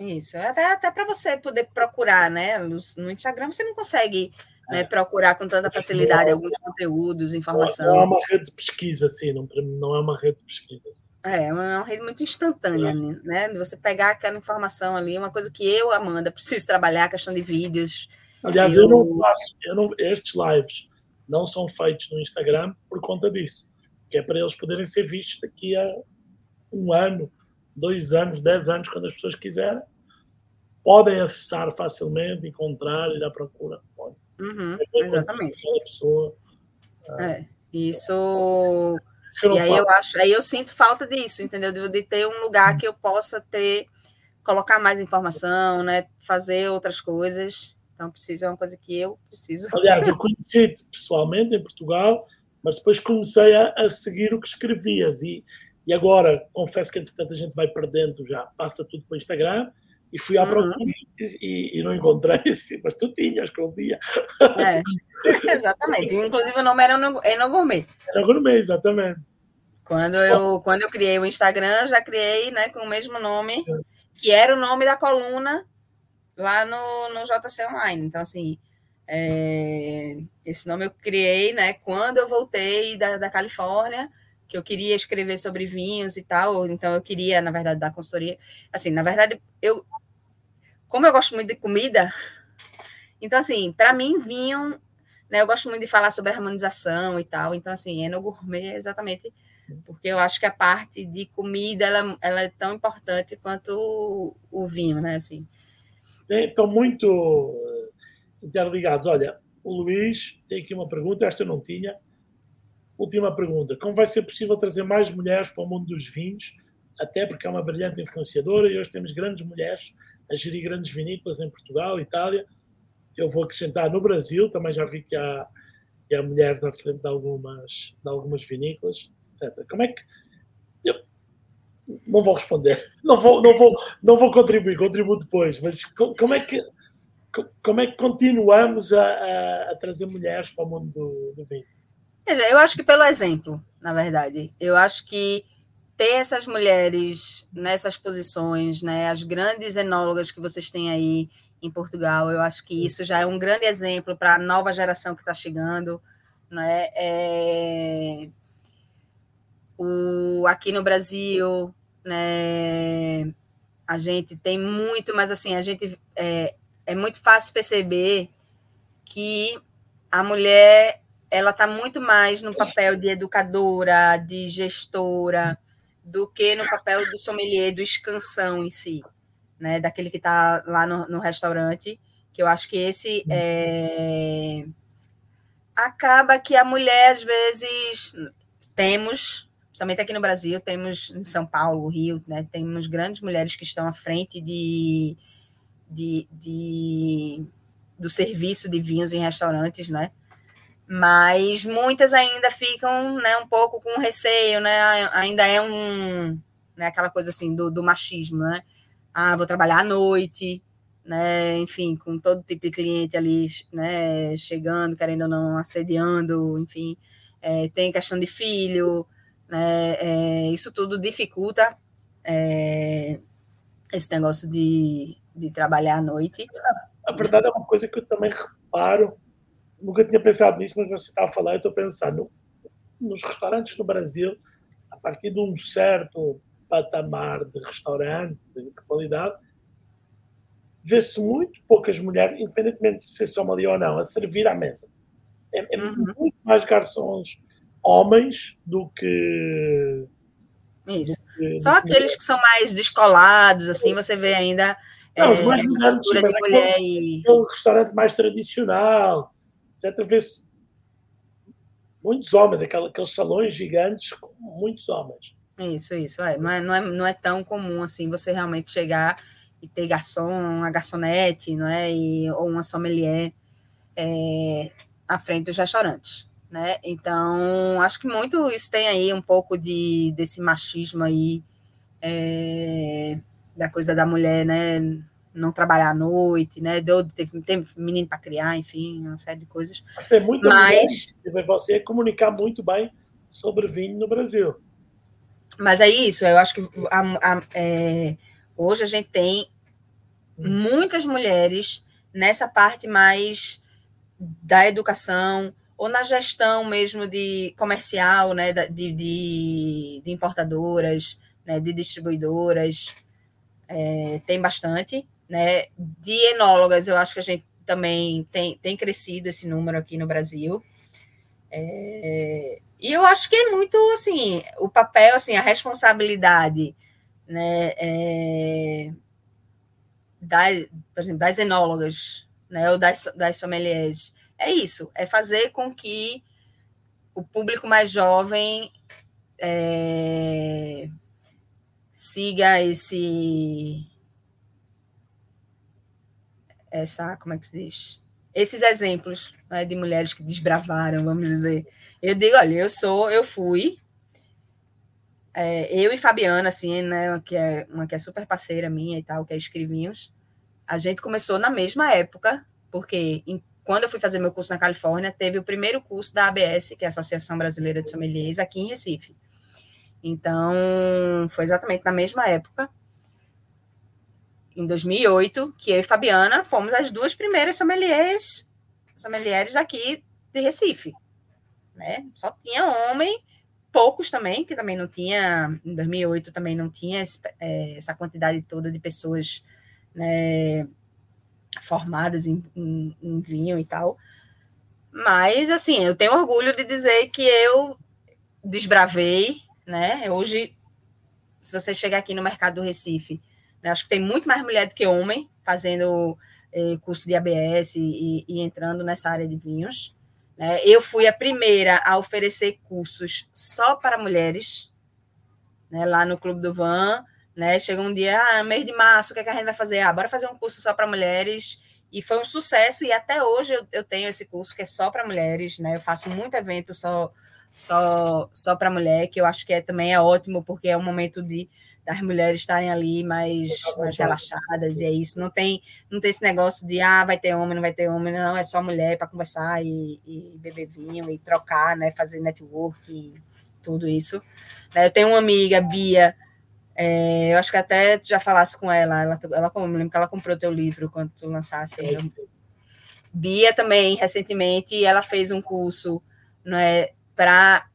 Isso, até, até para você poder procurar, né? No, no, Instagram você não consegue é. né, procurar com tanta facilidade alguns conteúdos, informação. Não é uma rede de pesquisa, assim, não, não é uma rede de pesquisa. Assim. É, é uma rede muito instantânea, é. né? De você pegar aquela informação ali, uma coisa que eu, Amanda, preciso trabalhar, a questão de vídeos. Aliás, eu, eu não faço, eu não, estes lives não são feitos no Instagram por conta disso, que é para eles poderem ser vistos daqui a um ano, dois anos, dez anos, quando as pessoas quiserem, podem acessar facilmente, encontrar, ir à procura. Uhum, exatamente. Aquela pessoa. É, isso. E aí eu acho, aí eu sinto falta disso, entendeu? De, de ter um lugar que eu possa ter, colocar mais informação, né? Fazer outras coisas. Então, preciso, é uma coisa que eu preciso. Aliás, eu [laughs] conheci-te pessoalmente em Portugal, mas depois comecei a, a, seguir o que escrevias. E, e agora, confesso que entretanto a gente vai perdendo já, passa tudo para o Instagram. E fui à uhum. procura e, e, não encontrei, [laughs] assim, mas tu tinhas que um dia. É, [laughs] exatamente. Inclusive o nome era Enogourmet. Enogourmet, exatamente. Quando eu, quando eu criei o Instagram, já criei né, com o mesmo nome, que era o nome da coluna lá no, no JC Online. Então, assim, é, esse nome eu criei, né, quando eu voltei da, da Califórnia, que eu queria escrever sobre vinhos e tal, então eu queria, na verdade, dar consultoria. Assim, na verdade, eu, como eu gosto muito de comida, então, assim, para mim, vinho, né, eu gosto muito de falar sobre harmonização e tal, então, assim, é exatamente porque eu acho que a parte de comida, ela, ela é tão importante quanto o, o vinho, né, assim estão muito eh, interligados. Olha, o Luís tem aqui uma pergunta, esta eu não tinha. Última pergunta: como vai ser possível trazer mais mulheres para o mundo dos vinhos? Até porque é uma brilhante influenciadora e hoje temos grandes mulheres a gerir grandes vinícolas em Portugal, Itália. Eu vou acrescentar no Brasil, também já vi que há, que há mulheres à frente de algumas, de algumas vinícolas, etc. Como é que. Eu, não vou responder, [laughs] não vou, não vou, não vou contribuir, contribuo depois, mas como é que como é que continuamos a, a, a trazer mulheres para o mundo do, do vinho? Eu acho que pelo exemplo, na verdade. Eu acho que ter essas mulheres nessas posições, né, as grandes enólogas que vocês têm aí em Portugal, eu acho que isso já é um grande exemplo para a nova geração que está chegando. Né? É... O, aqui no Brasil, né? A gente tem muito, mas assim, a gente é, é muito fácil perceber que a mulher ela está muito mais no papel de educadora, de gestora, do que no papel do sommelier, do escansão em si, né? Daquele que está lá no, no, restaurante, que eu acho que esse é... acaba que a mulher às vezes temos principalmente aqui no Brasil, temos em São Paulo, Rio, né, temos grandes mulheres que estão à frente de, de, de, do serviço de vinhos em restaurantes, né? Mas muitas ainda ficam né, um pouco com receio, né? Ainda é um né, aquela coisa assim do, do machismo, né? Ah, vou trabalhar à noite, né? Enfim, com todo tipo de cliente ali, né? Chegando, querendo ou não, assediando, enfim. É, tem questão de filho, né? É, isso tudo dificulta é, esse negócio de, de trabalhar à noite. A verdade é uma coisa que eu também reparo, nunca tinha pensado nisso, mas você estava a falar, eu estou pensando, nos restaurantes no Brasil, a partir de um certo patamar de restaurante, de qualidade, vê-se muito poucas mulheres, independentemente de ser sommelier ou não, a servir à mesa. É, é uhum. muito mais garçons homens do que. Isso. Do que, Só do aqueles que... que... são mais descolados, assim, você vê ainda. Não, é, os mais grandes, de mulher aquele, e... aquele restaurante mais tradicional, etc. Vê-se muitos homens, aqueles salões gigantes com muitos homens. Isso, isso. É. Não, é, não, é, não é tão comum assim você realmente chegar e ter garçom, uma garçonete, não é? E, ou uma sommelier é, à frente dos restaurantes né? Então, acho que muito isso tem aí um pouco de desse machismo aí, é, da coisa da mulher, né? Não trabalhar à noite, né? Deu, teve, teve menino para criar, enfim, uma série de coisas. Mas tem muita Mas, mulher, você comunicar muito bem sobre vinho no Brasil. Mas é isso, eu acho que a, a, é, hoje a gente tem muitas mulheres nessa parte mais da educação, ou na gestão mesmo de comercial, né, de, de, de importadoras, né, de distribuidoras, é, tem bastante, né, de enólogas, eu acho que a gente também tem, tem crescido esse número aqui no Brasil, é, e eu acho que é muito, assim, o papel, assim, a responsabilidade, né, é, da, por exemplo, das enólogas, né, ou das, das sommeliers, é isso, é fazer com que o público mais jovem é, siga esse essa como é que se diz? Esses exemplos né, de mulheres que desbravaram vamos dizer. Eu digo olha eu sou eu fui é, eu e Fabiana assim né que é uma que é super parceira minha e tal que é escrevinhos a gente começou na mesma época porque em quando eu fui fazer meu curso na Califórnia, teve o primeiro curso da ABS, que é a Associação Brasileira de Sommeliers, aqui em Recife. Então, foi exatamente na mesma época, em 2008, que eu e Fabiana fomos as duas primeiras sommeliers, sommeliers aqui de Recife. Né? Só tinha homem, poucos também, que também não tinha, em 2008 também não tinha é, essa quantidade toda de pessoas né, formadas em, em, em vinho e tal. Mas, assim, eu tenho orgulho de dizer que eu desbravei, né? Hoje, se você chegar aqui no mercado do Recife, né, acho que tem muito mais mulher do que homem fazendo eh, curso de ABS e, e, entrando nessa área de vinhos. Né? Eu fui a primeira a oferecer cursos só para mulheres, né, lá no Clube do Van, né? Chega um dia, ah, mês de março, o que, é que a gente vai fazer? Ah, bora fazer um curso só para mulheres. E foi um sucesso, e até hoje eu, eu tenho esse curso que é só para mulheres, né? Eu faço muito evento só só só para mulher, que eu acho que é, também é ótimo, porque é um momento de das mulheres estarem ali mais, mais relaxadas, e é isso. Não tem, não tem esse negócio de ah, vai ter homem, não vai ter homem, não, é só mulher para conversar e, e, beber vinho e trocar, né? Fazer network e tudo isso. Né? Eu tenho uma amiga, Bia, é, eu acho que até tu já falasse com ela, ela, ela me lembro que ela comprou teu livro quando tu lançasse. É Bia também, recentemente, ela fez um curso né, para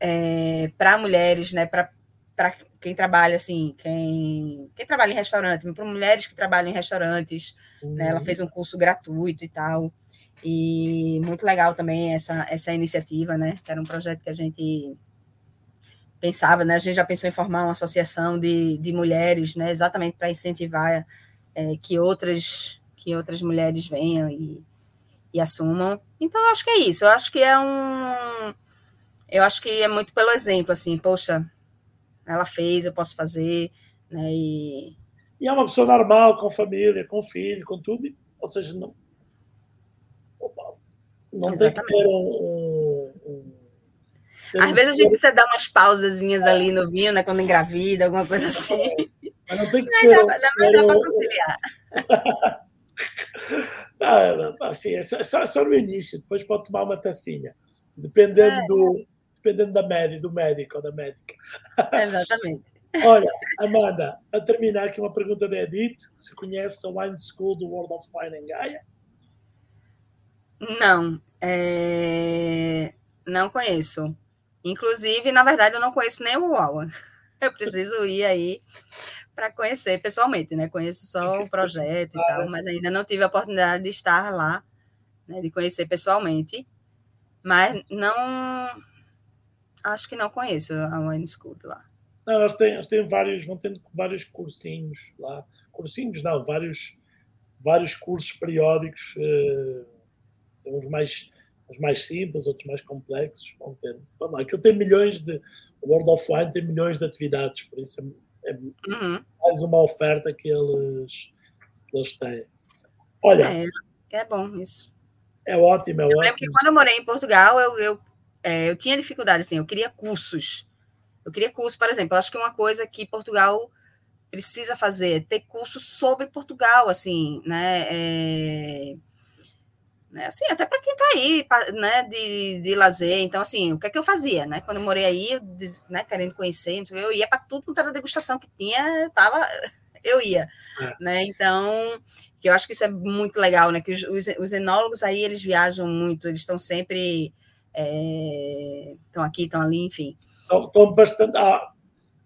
é, mulheres, né, para quem trabalha assim, quem, quem trabalha em restaurante, para mulheres que trabalham em restaurantes, uhum. né, ela uhum. fez um curso gratuito e tal. E muito legal também essa, essa iniciativa, né? Que era um projeto que a gente pensava, né? A gente já pensou em formar uma associação de, de mulheres, né? Exatamente para incentivar é, que outras que outras mulheres venham e, e assumam. Então, acho que é isso. Eu acho que é um. Eu acho que é muito pelo exemplo, assim, poxa, ela fez, eu posso fazer, né? E, e é uma pessoa normal, com família, com filho, com tudo, ou seja, não. Não Exatamente. tem que ter um, um às vezes a gente precisa dar umas pausazinhas ali no vinho, né? Quando engravida, alguma coisa assim. Mas não tem que ser. Mas dá, dá, dá para conciliar. [laughs] não, assim, é só, é só no início, depois pode tomar uma tacinha. Dependendo, é. do, dependendo da média, do médico ou da médica. [laughs] Exatamente. Olha, Amanda, a terminar aqui uma pergunta da Edith. Se conhece a Wine School do World of Wine em Gaia? Não, é... não conheço. Inclusive, na verdade, eu não conheço nem o UAU. [laughs] Eu preciso ir aí para conhecer pessoalmente, né? Conheço só o projeto e tal, mas ainda não tive a oportunidade de estar lá, né? de conhecer pessoalmente. Mas não. Acho que não conheço a Wine School lá. Não, elas têm, elas têm vários, vão tendo vários cursinhos lá. Cursinhos, não, vários, vários cursos periódicos, uh, são os mais os mais simples, outros mais complexos, vão ter. Vamos lá, aquilo tem milhões de. O World of Wine tem milhões de atividades, por isso é, é uhum. mais uma oferta que eles, que eles têm. Olha. É, é bom isso. É ótimo, é eu ótimo. lembro que quando eu morei em Portugal, eu, eu, é, eu tinha dificuldade, assim, eu queria cursos. Eu queria curso, por exemplo, eu acho que uma coisa que Portugal precisa fazer é ter curso sobre Portugal, assim, né? É né? Assim, até para quem está aí, né, de, de lazer. Então, assim, o que é que eu fazia, né? Quando eu morei aí, eu, né, querendo conhecer, eu ia para tudo quanto era degustação que tinha, eu tava, [laughs] eu ia, é. né? Então, que eu acho que isso é muito legal, né? Que os, os, os enólogos aí, eles viajam muito, eles estão sempre, estão é, aqui, estão ali, enfim. Estão bastante, ah,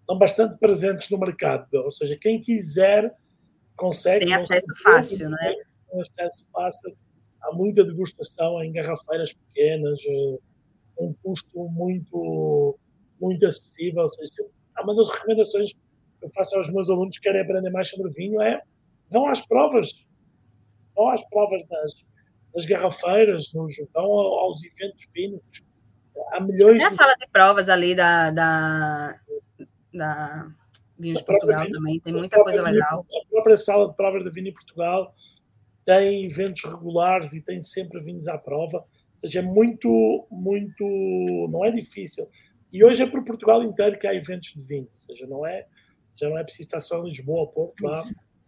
estão bastante presentes no mercado, ou seja, quem quiser consegue... Tem acesso fácil, né? Tem acesso fácil há muita degustação em garrafeiras pequenas, eh, um custo muito, muito acessível. Ou seja, uma das recomendações que eu faço aos meus alunos que querem aprender mais sobre vinho é vão às provas. Vão às provas das, nas garrafeiras, nos, vão aos eventos pínicos. Há milhões. Tem a sala de provas ali da, da, da Vinhos de Portugal também, tem muita coisa legal. A própria sala de provas da Vini Portugal tem eventos regulares e tem sempre vinhos à prova. Ou seja, é muito, muito. Não é difícil. E hoje é para Portugal inteiro que há eventos de vinho. Ou seja, não é, já não é preciso estar só em Lisboa, Porto, lá.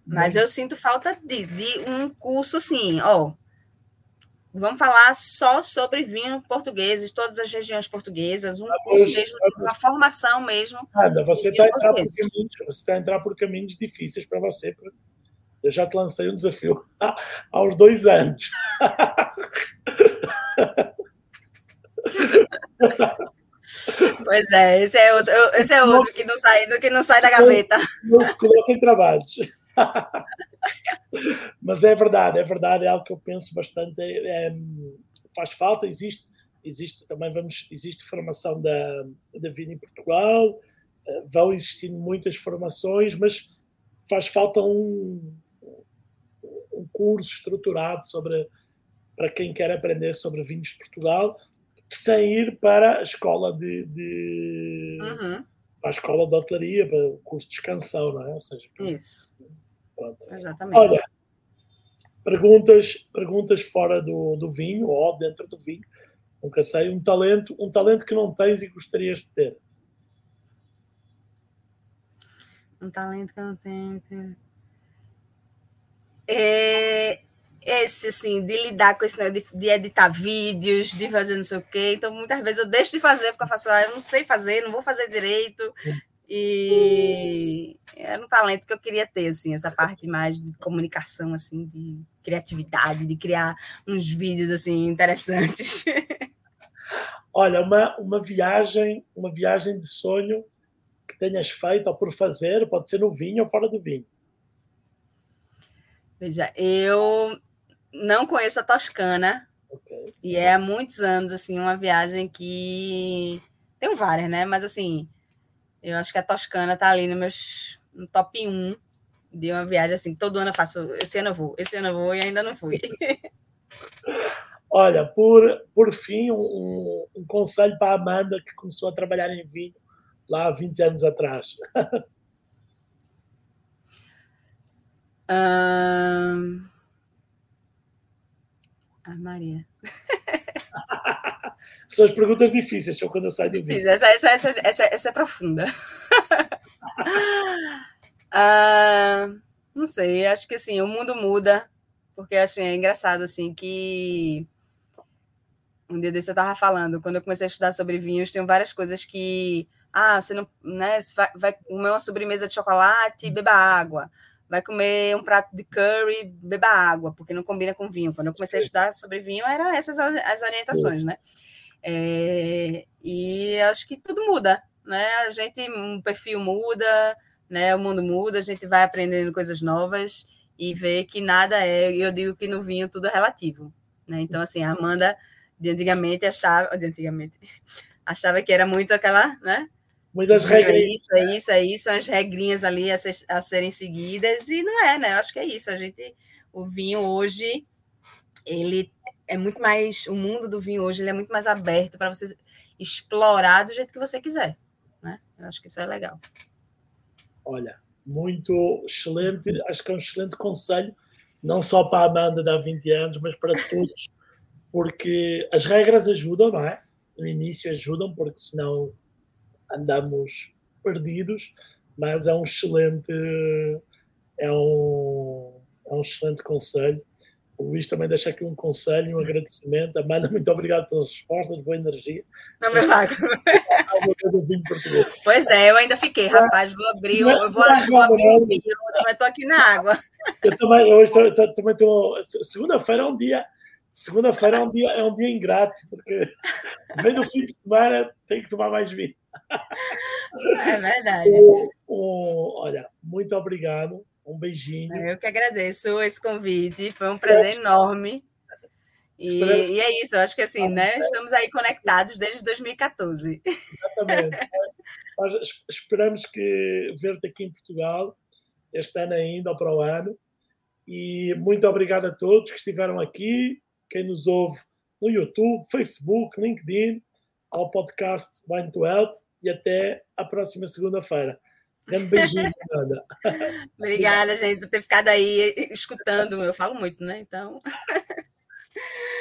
Mas eu sinto falta de, de um curso assim, ó. Vamos falar só sobre vinho português, todas as regiões portuguesas, um curso hoje, mesmo, uma formação mesmo. Nada, você está está a entrar por caminhos difíceis para você. Eu já te lancei um desafio [laughs] uns dois anos. Pois é, esse é outro, esse é outro que não sai, que não sai da gaveta. Não, se coloca em trabalhos. [laughs] Mas é verdade, é verdade, é algo que eu penso bastante. É, é, faz falta, existe, existe também vamos, existe formação da, da Vini em Portugal, eh, vão existindo muitas formações, mas faz falta um, um curso estruturado sobre para quem quer aprender sobre vinhos de Portugal, sem ir para a escola de, de uhum. para a escola de hotelaria, para o curso de descansão, não é? Ou seja, Isso. Pronto. Exatamente. Olha, perguntas, perguntas fora do, do vinho ou dentro do vinho. Nunca sei. Um talento, um talento que não tens e gostarias de ter. Um talento que eu não tenho. É, esse, assim, de lidar com esse de, de, editar vídeos, de fazer não sei o quê. Então, muitas vezes eu deixo de fazer, porque eu faço, ah, eu não sei fazer, não vou fazer direito. E era um talento que eu queria ter, assim, essa parte mais de comunicação, assim, de criatividade, de criar uns vídeos, assim, interessantes. Olha, uma, uma viagem, uma viagem de sonho que tenhas feito ou por fazer, pode ser no vinho ou fora do vinho. Veja, eu não conheço a Toscana. Okay. E é há muitos anos, assim, uma viagem que. Tem várias, né? Mas, assim, eu acho que a Toscana tá ali no, meus, no top 1 de uma viagem, assim, todo ano eu faço. Esse ano eu vou, esse ano eu vou e ainda não fui. [laughs] Olha, por, por fim, um, um conselho para a Amanda, que começou a trabalhar em vinho lá há 20 anos atrás. [laughs] Um... Ah, Maria. [laughs] São as perguntas difíceis, são quando eu saio do vídeo. Essa, essa, essa, essa, essa é profunda. [laughs] ah, não sei, acho que assim, o mundo muda, porque acho é engraçado assim que um dia desse eu estava falando, quando eu comecei a estudar sobre vinhos, tem várias coisas que ah, você não, né, vai, vai comer uma sobremesa de chocolate, beba água vai comer um prato de curry, beba água, porque não combina com vinho. Quando eu comecei a estudar sobre vinho, eram essas as orientações, né? É, e acho que tudo muda, né? A gente, um perfil muda, né? O mundo muda, a gente vai aprendendo coisas novas e vê que nada é, eu digo que no vinho tudo é relativo, né? Então, assim, a Amanda de antigamente achava, de antigamente, [laughs] achava que era muito aquela, né? Muitas é regras. É isso, é isso, é isso, as regrinhas ali a, ser, a, serem seguidas, e não é, né? Eu acho que é isso. A gente, o vinho hoje, ele é muito mais, o mundo do vinho hoje ele é muito mais aberto para você explorar do jeito que você quiser, né? Eu acho que isso é legal. Olha, muito excelente, acho que é um excelente conselho, não só para a Amanda de há 20 anos, mas para todos, porque as regras ajudam, não é? No início ajudam, porque senão andamos perdidos, mas é um excelente, é um, é um excelente conselho. O Luís também deixa aqui um conselho, um agradecimento. Amanda, muito obrigado pelas respostas, boa energia. Não me pago. [laughs] pois é, eu ainda fiquei, rapaz, vou abrir, eu vou, vou abrir o vinho, mas estou aqui na água. Eu também, eu hoje também estou. Segunda-feira é um dia. Segunda-feira é um dia, é um dia ingrato, porque vem no fim de semana, tem que tomar mais vinho. É verdade. O, [laughs] o, olha, muito obrigado. Um beijinho. Eu que agradeço esse convite. Foi um prazer enorme. E, e, é isso, eu acho que assim, né? Estamos aí conectados desde 2014. Exatamente. [laughs] Nós esperamos que ver-te aqui em Portugal este ano ainda ou para o ano. E muito obrigado a todos que estiveram aqui. quem nos ouve no YouTube, Facebook, LinkedIn, ao podcast Wine to Help e até a próxima segunda-feira dando beijinho, Fernanda. [laughs] Obrigada, gente, por ter ficado aí escutando. Eu falo muito, né? Então. [laughs]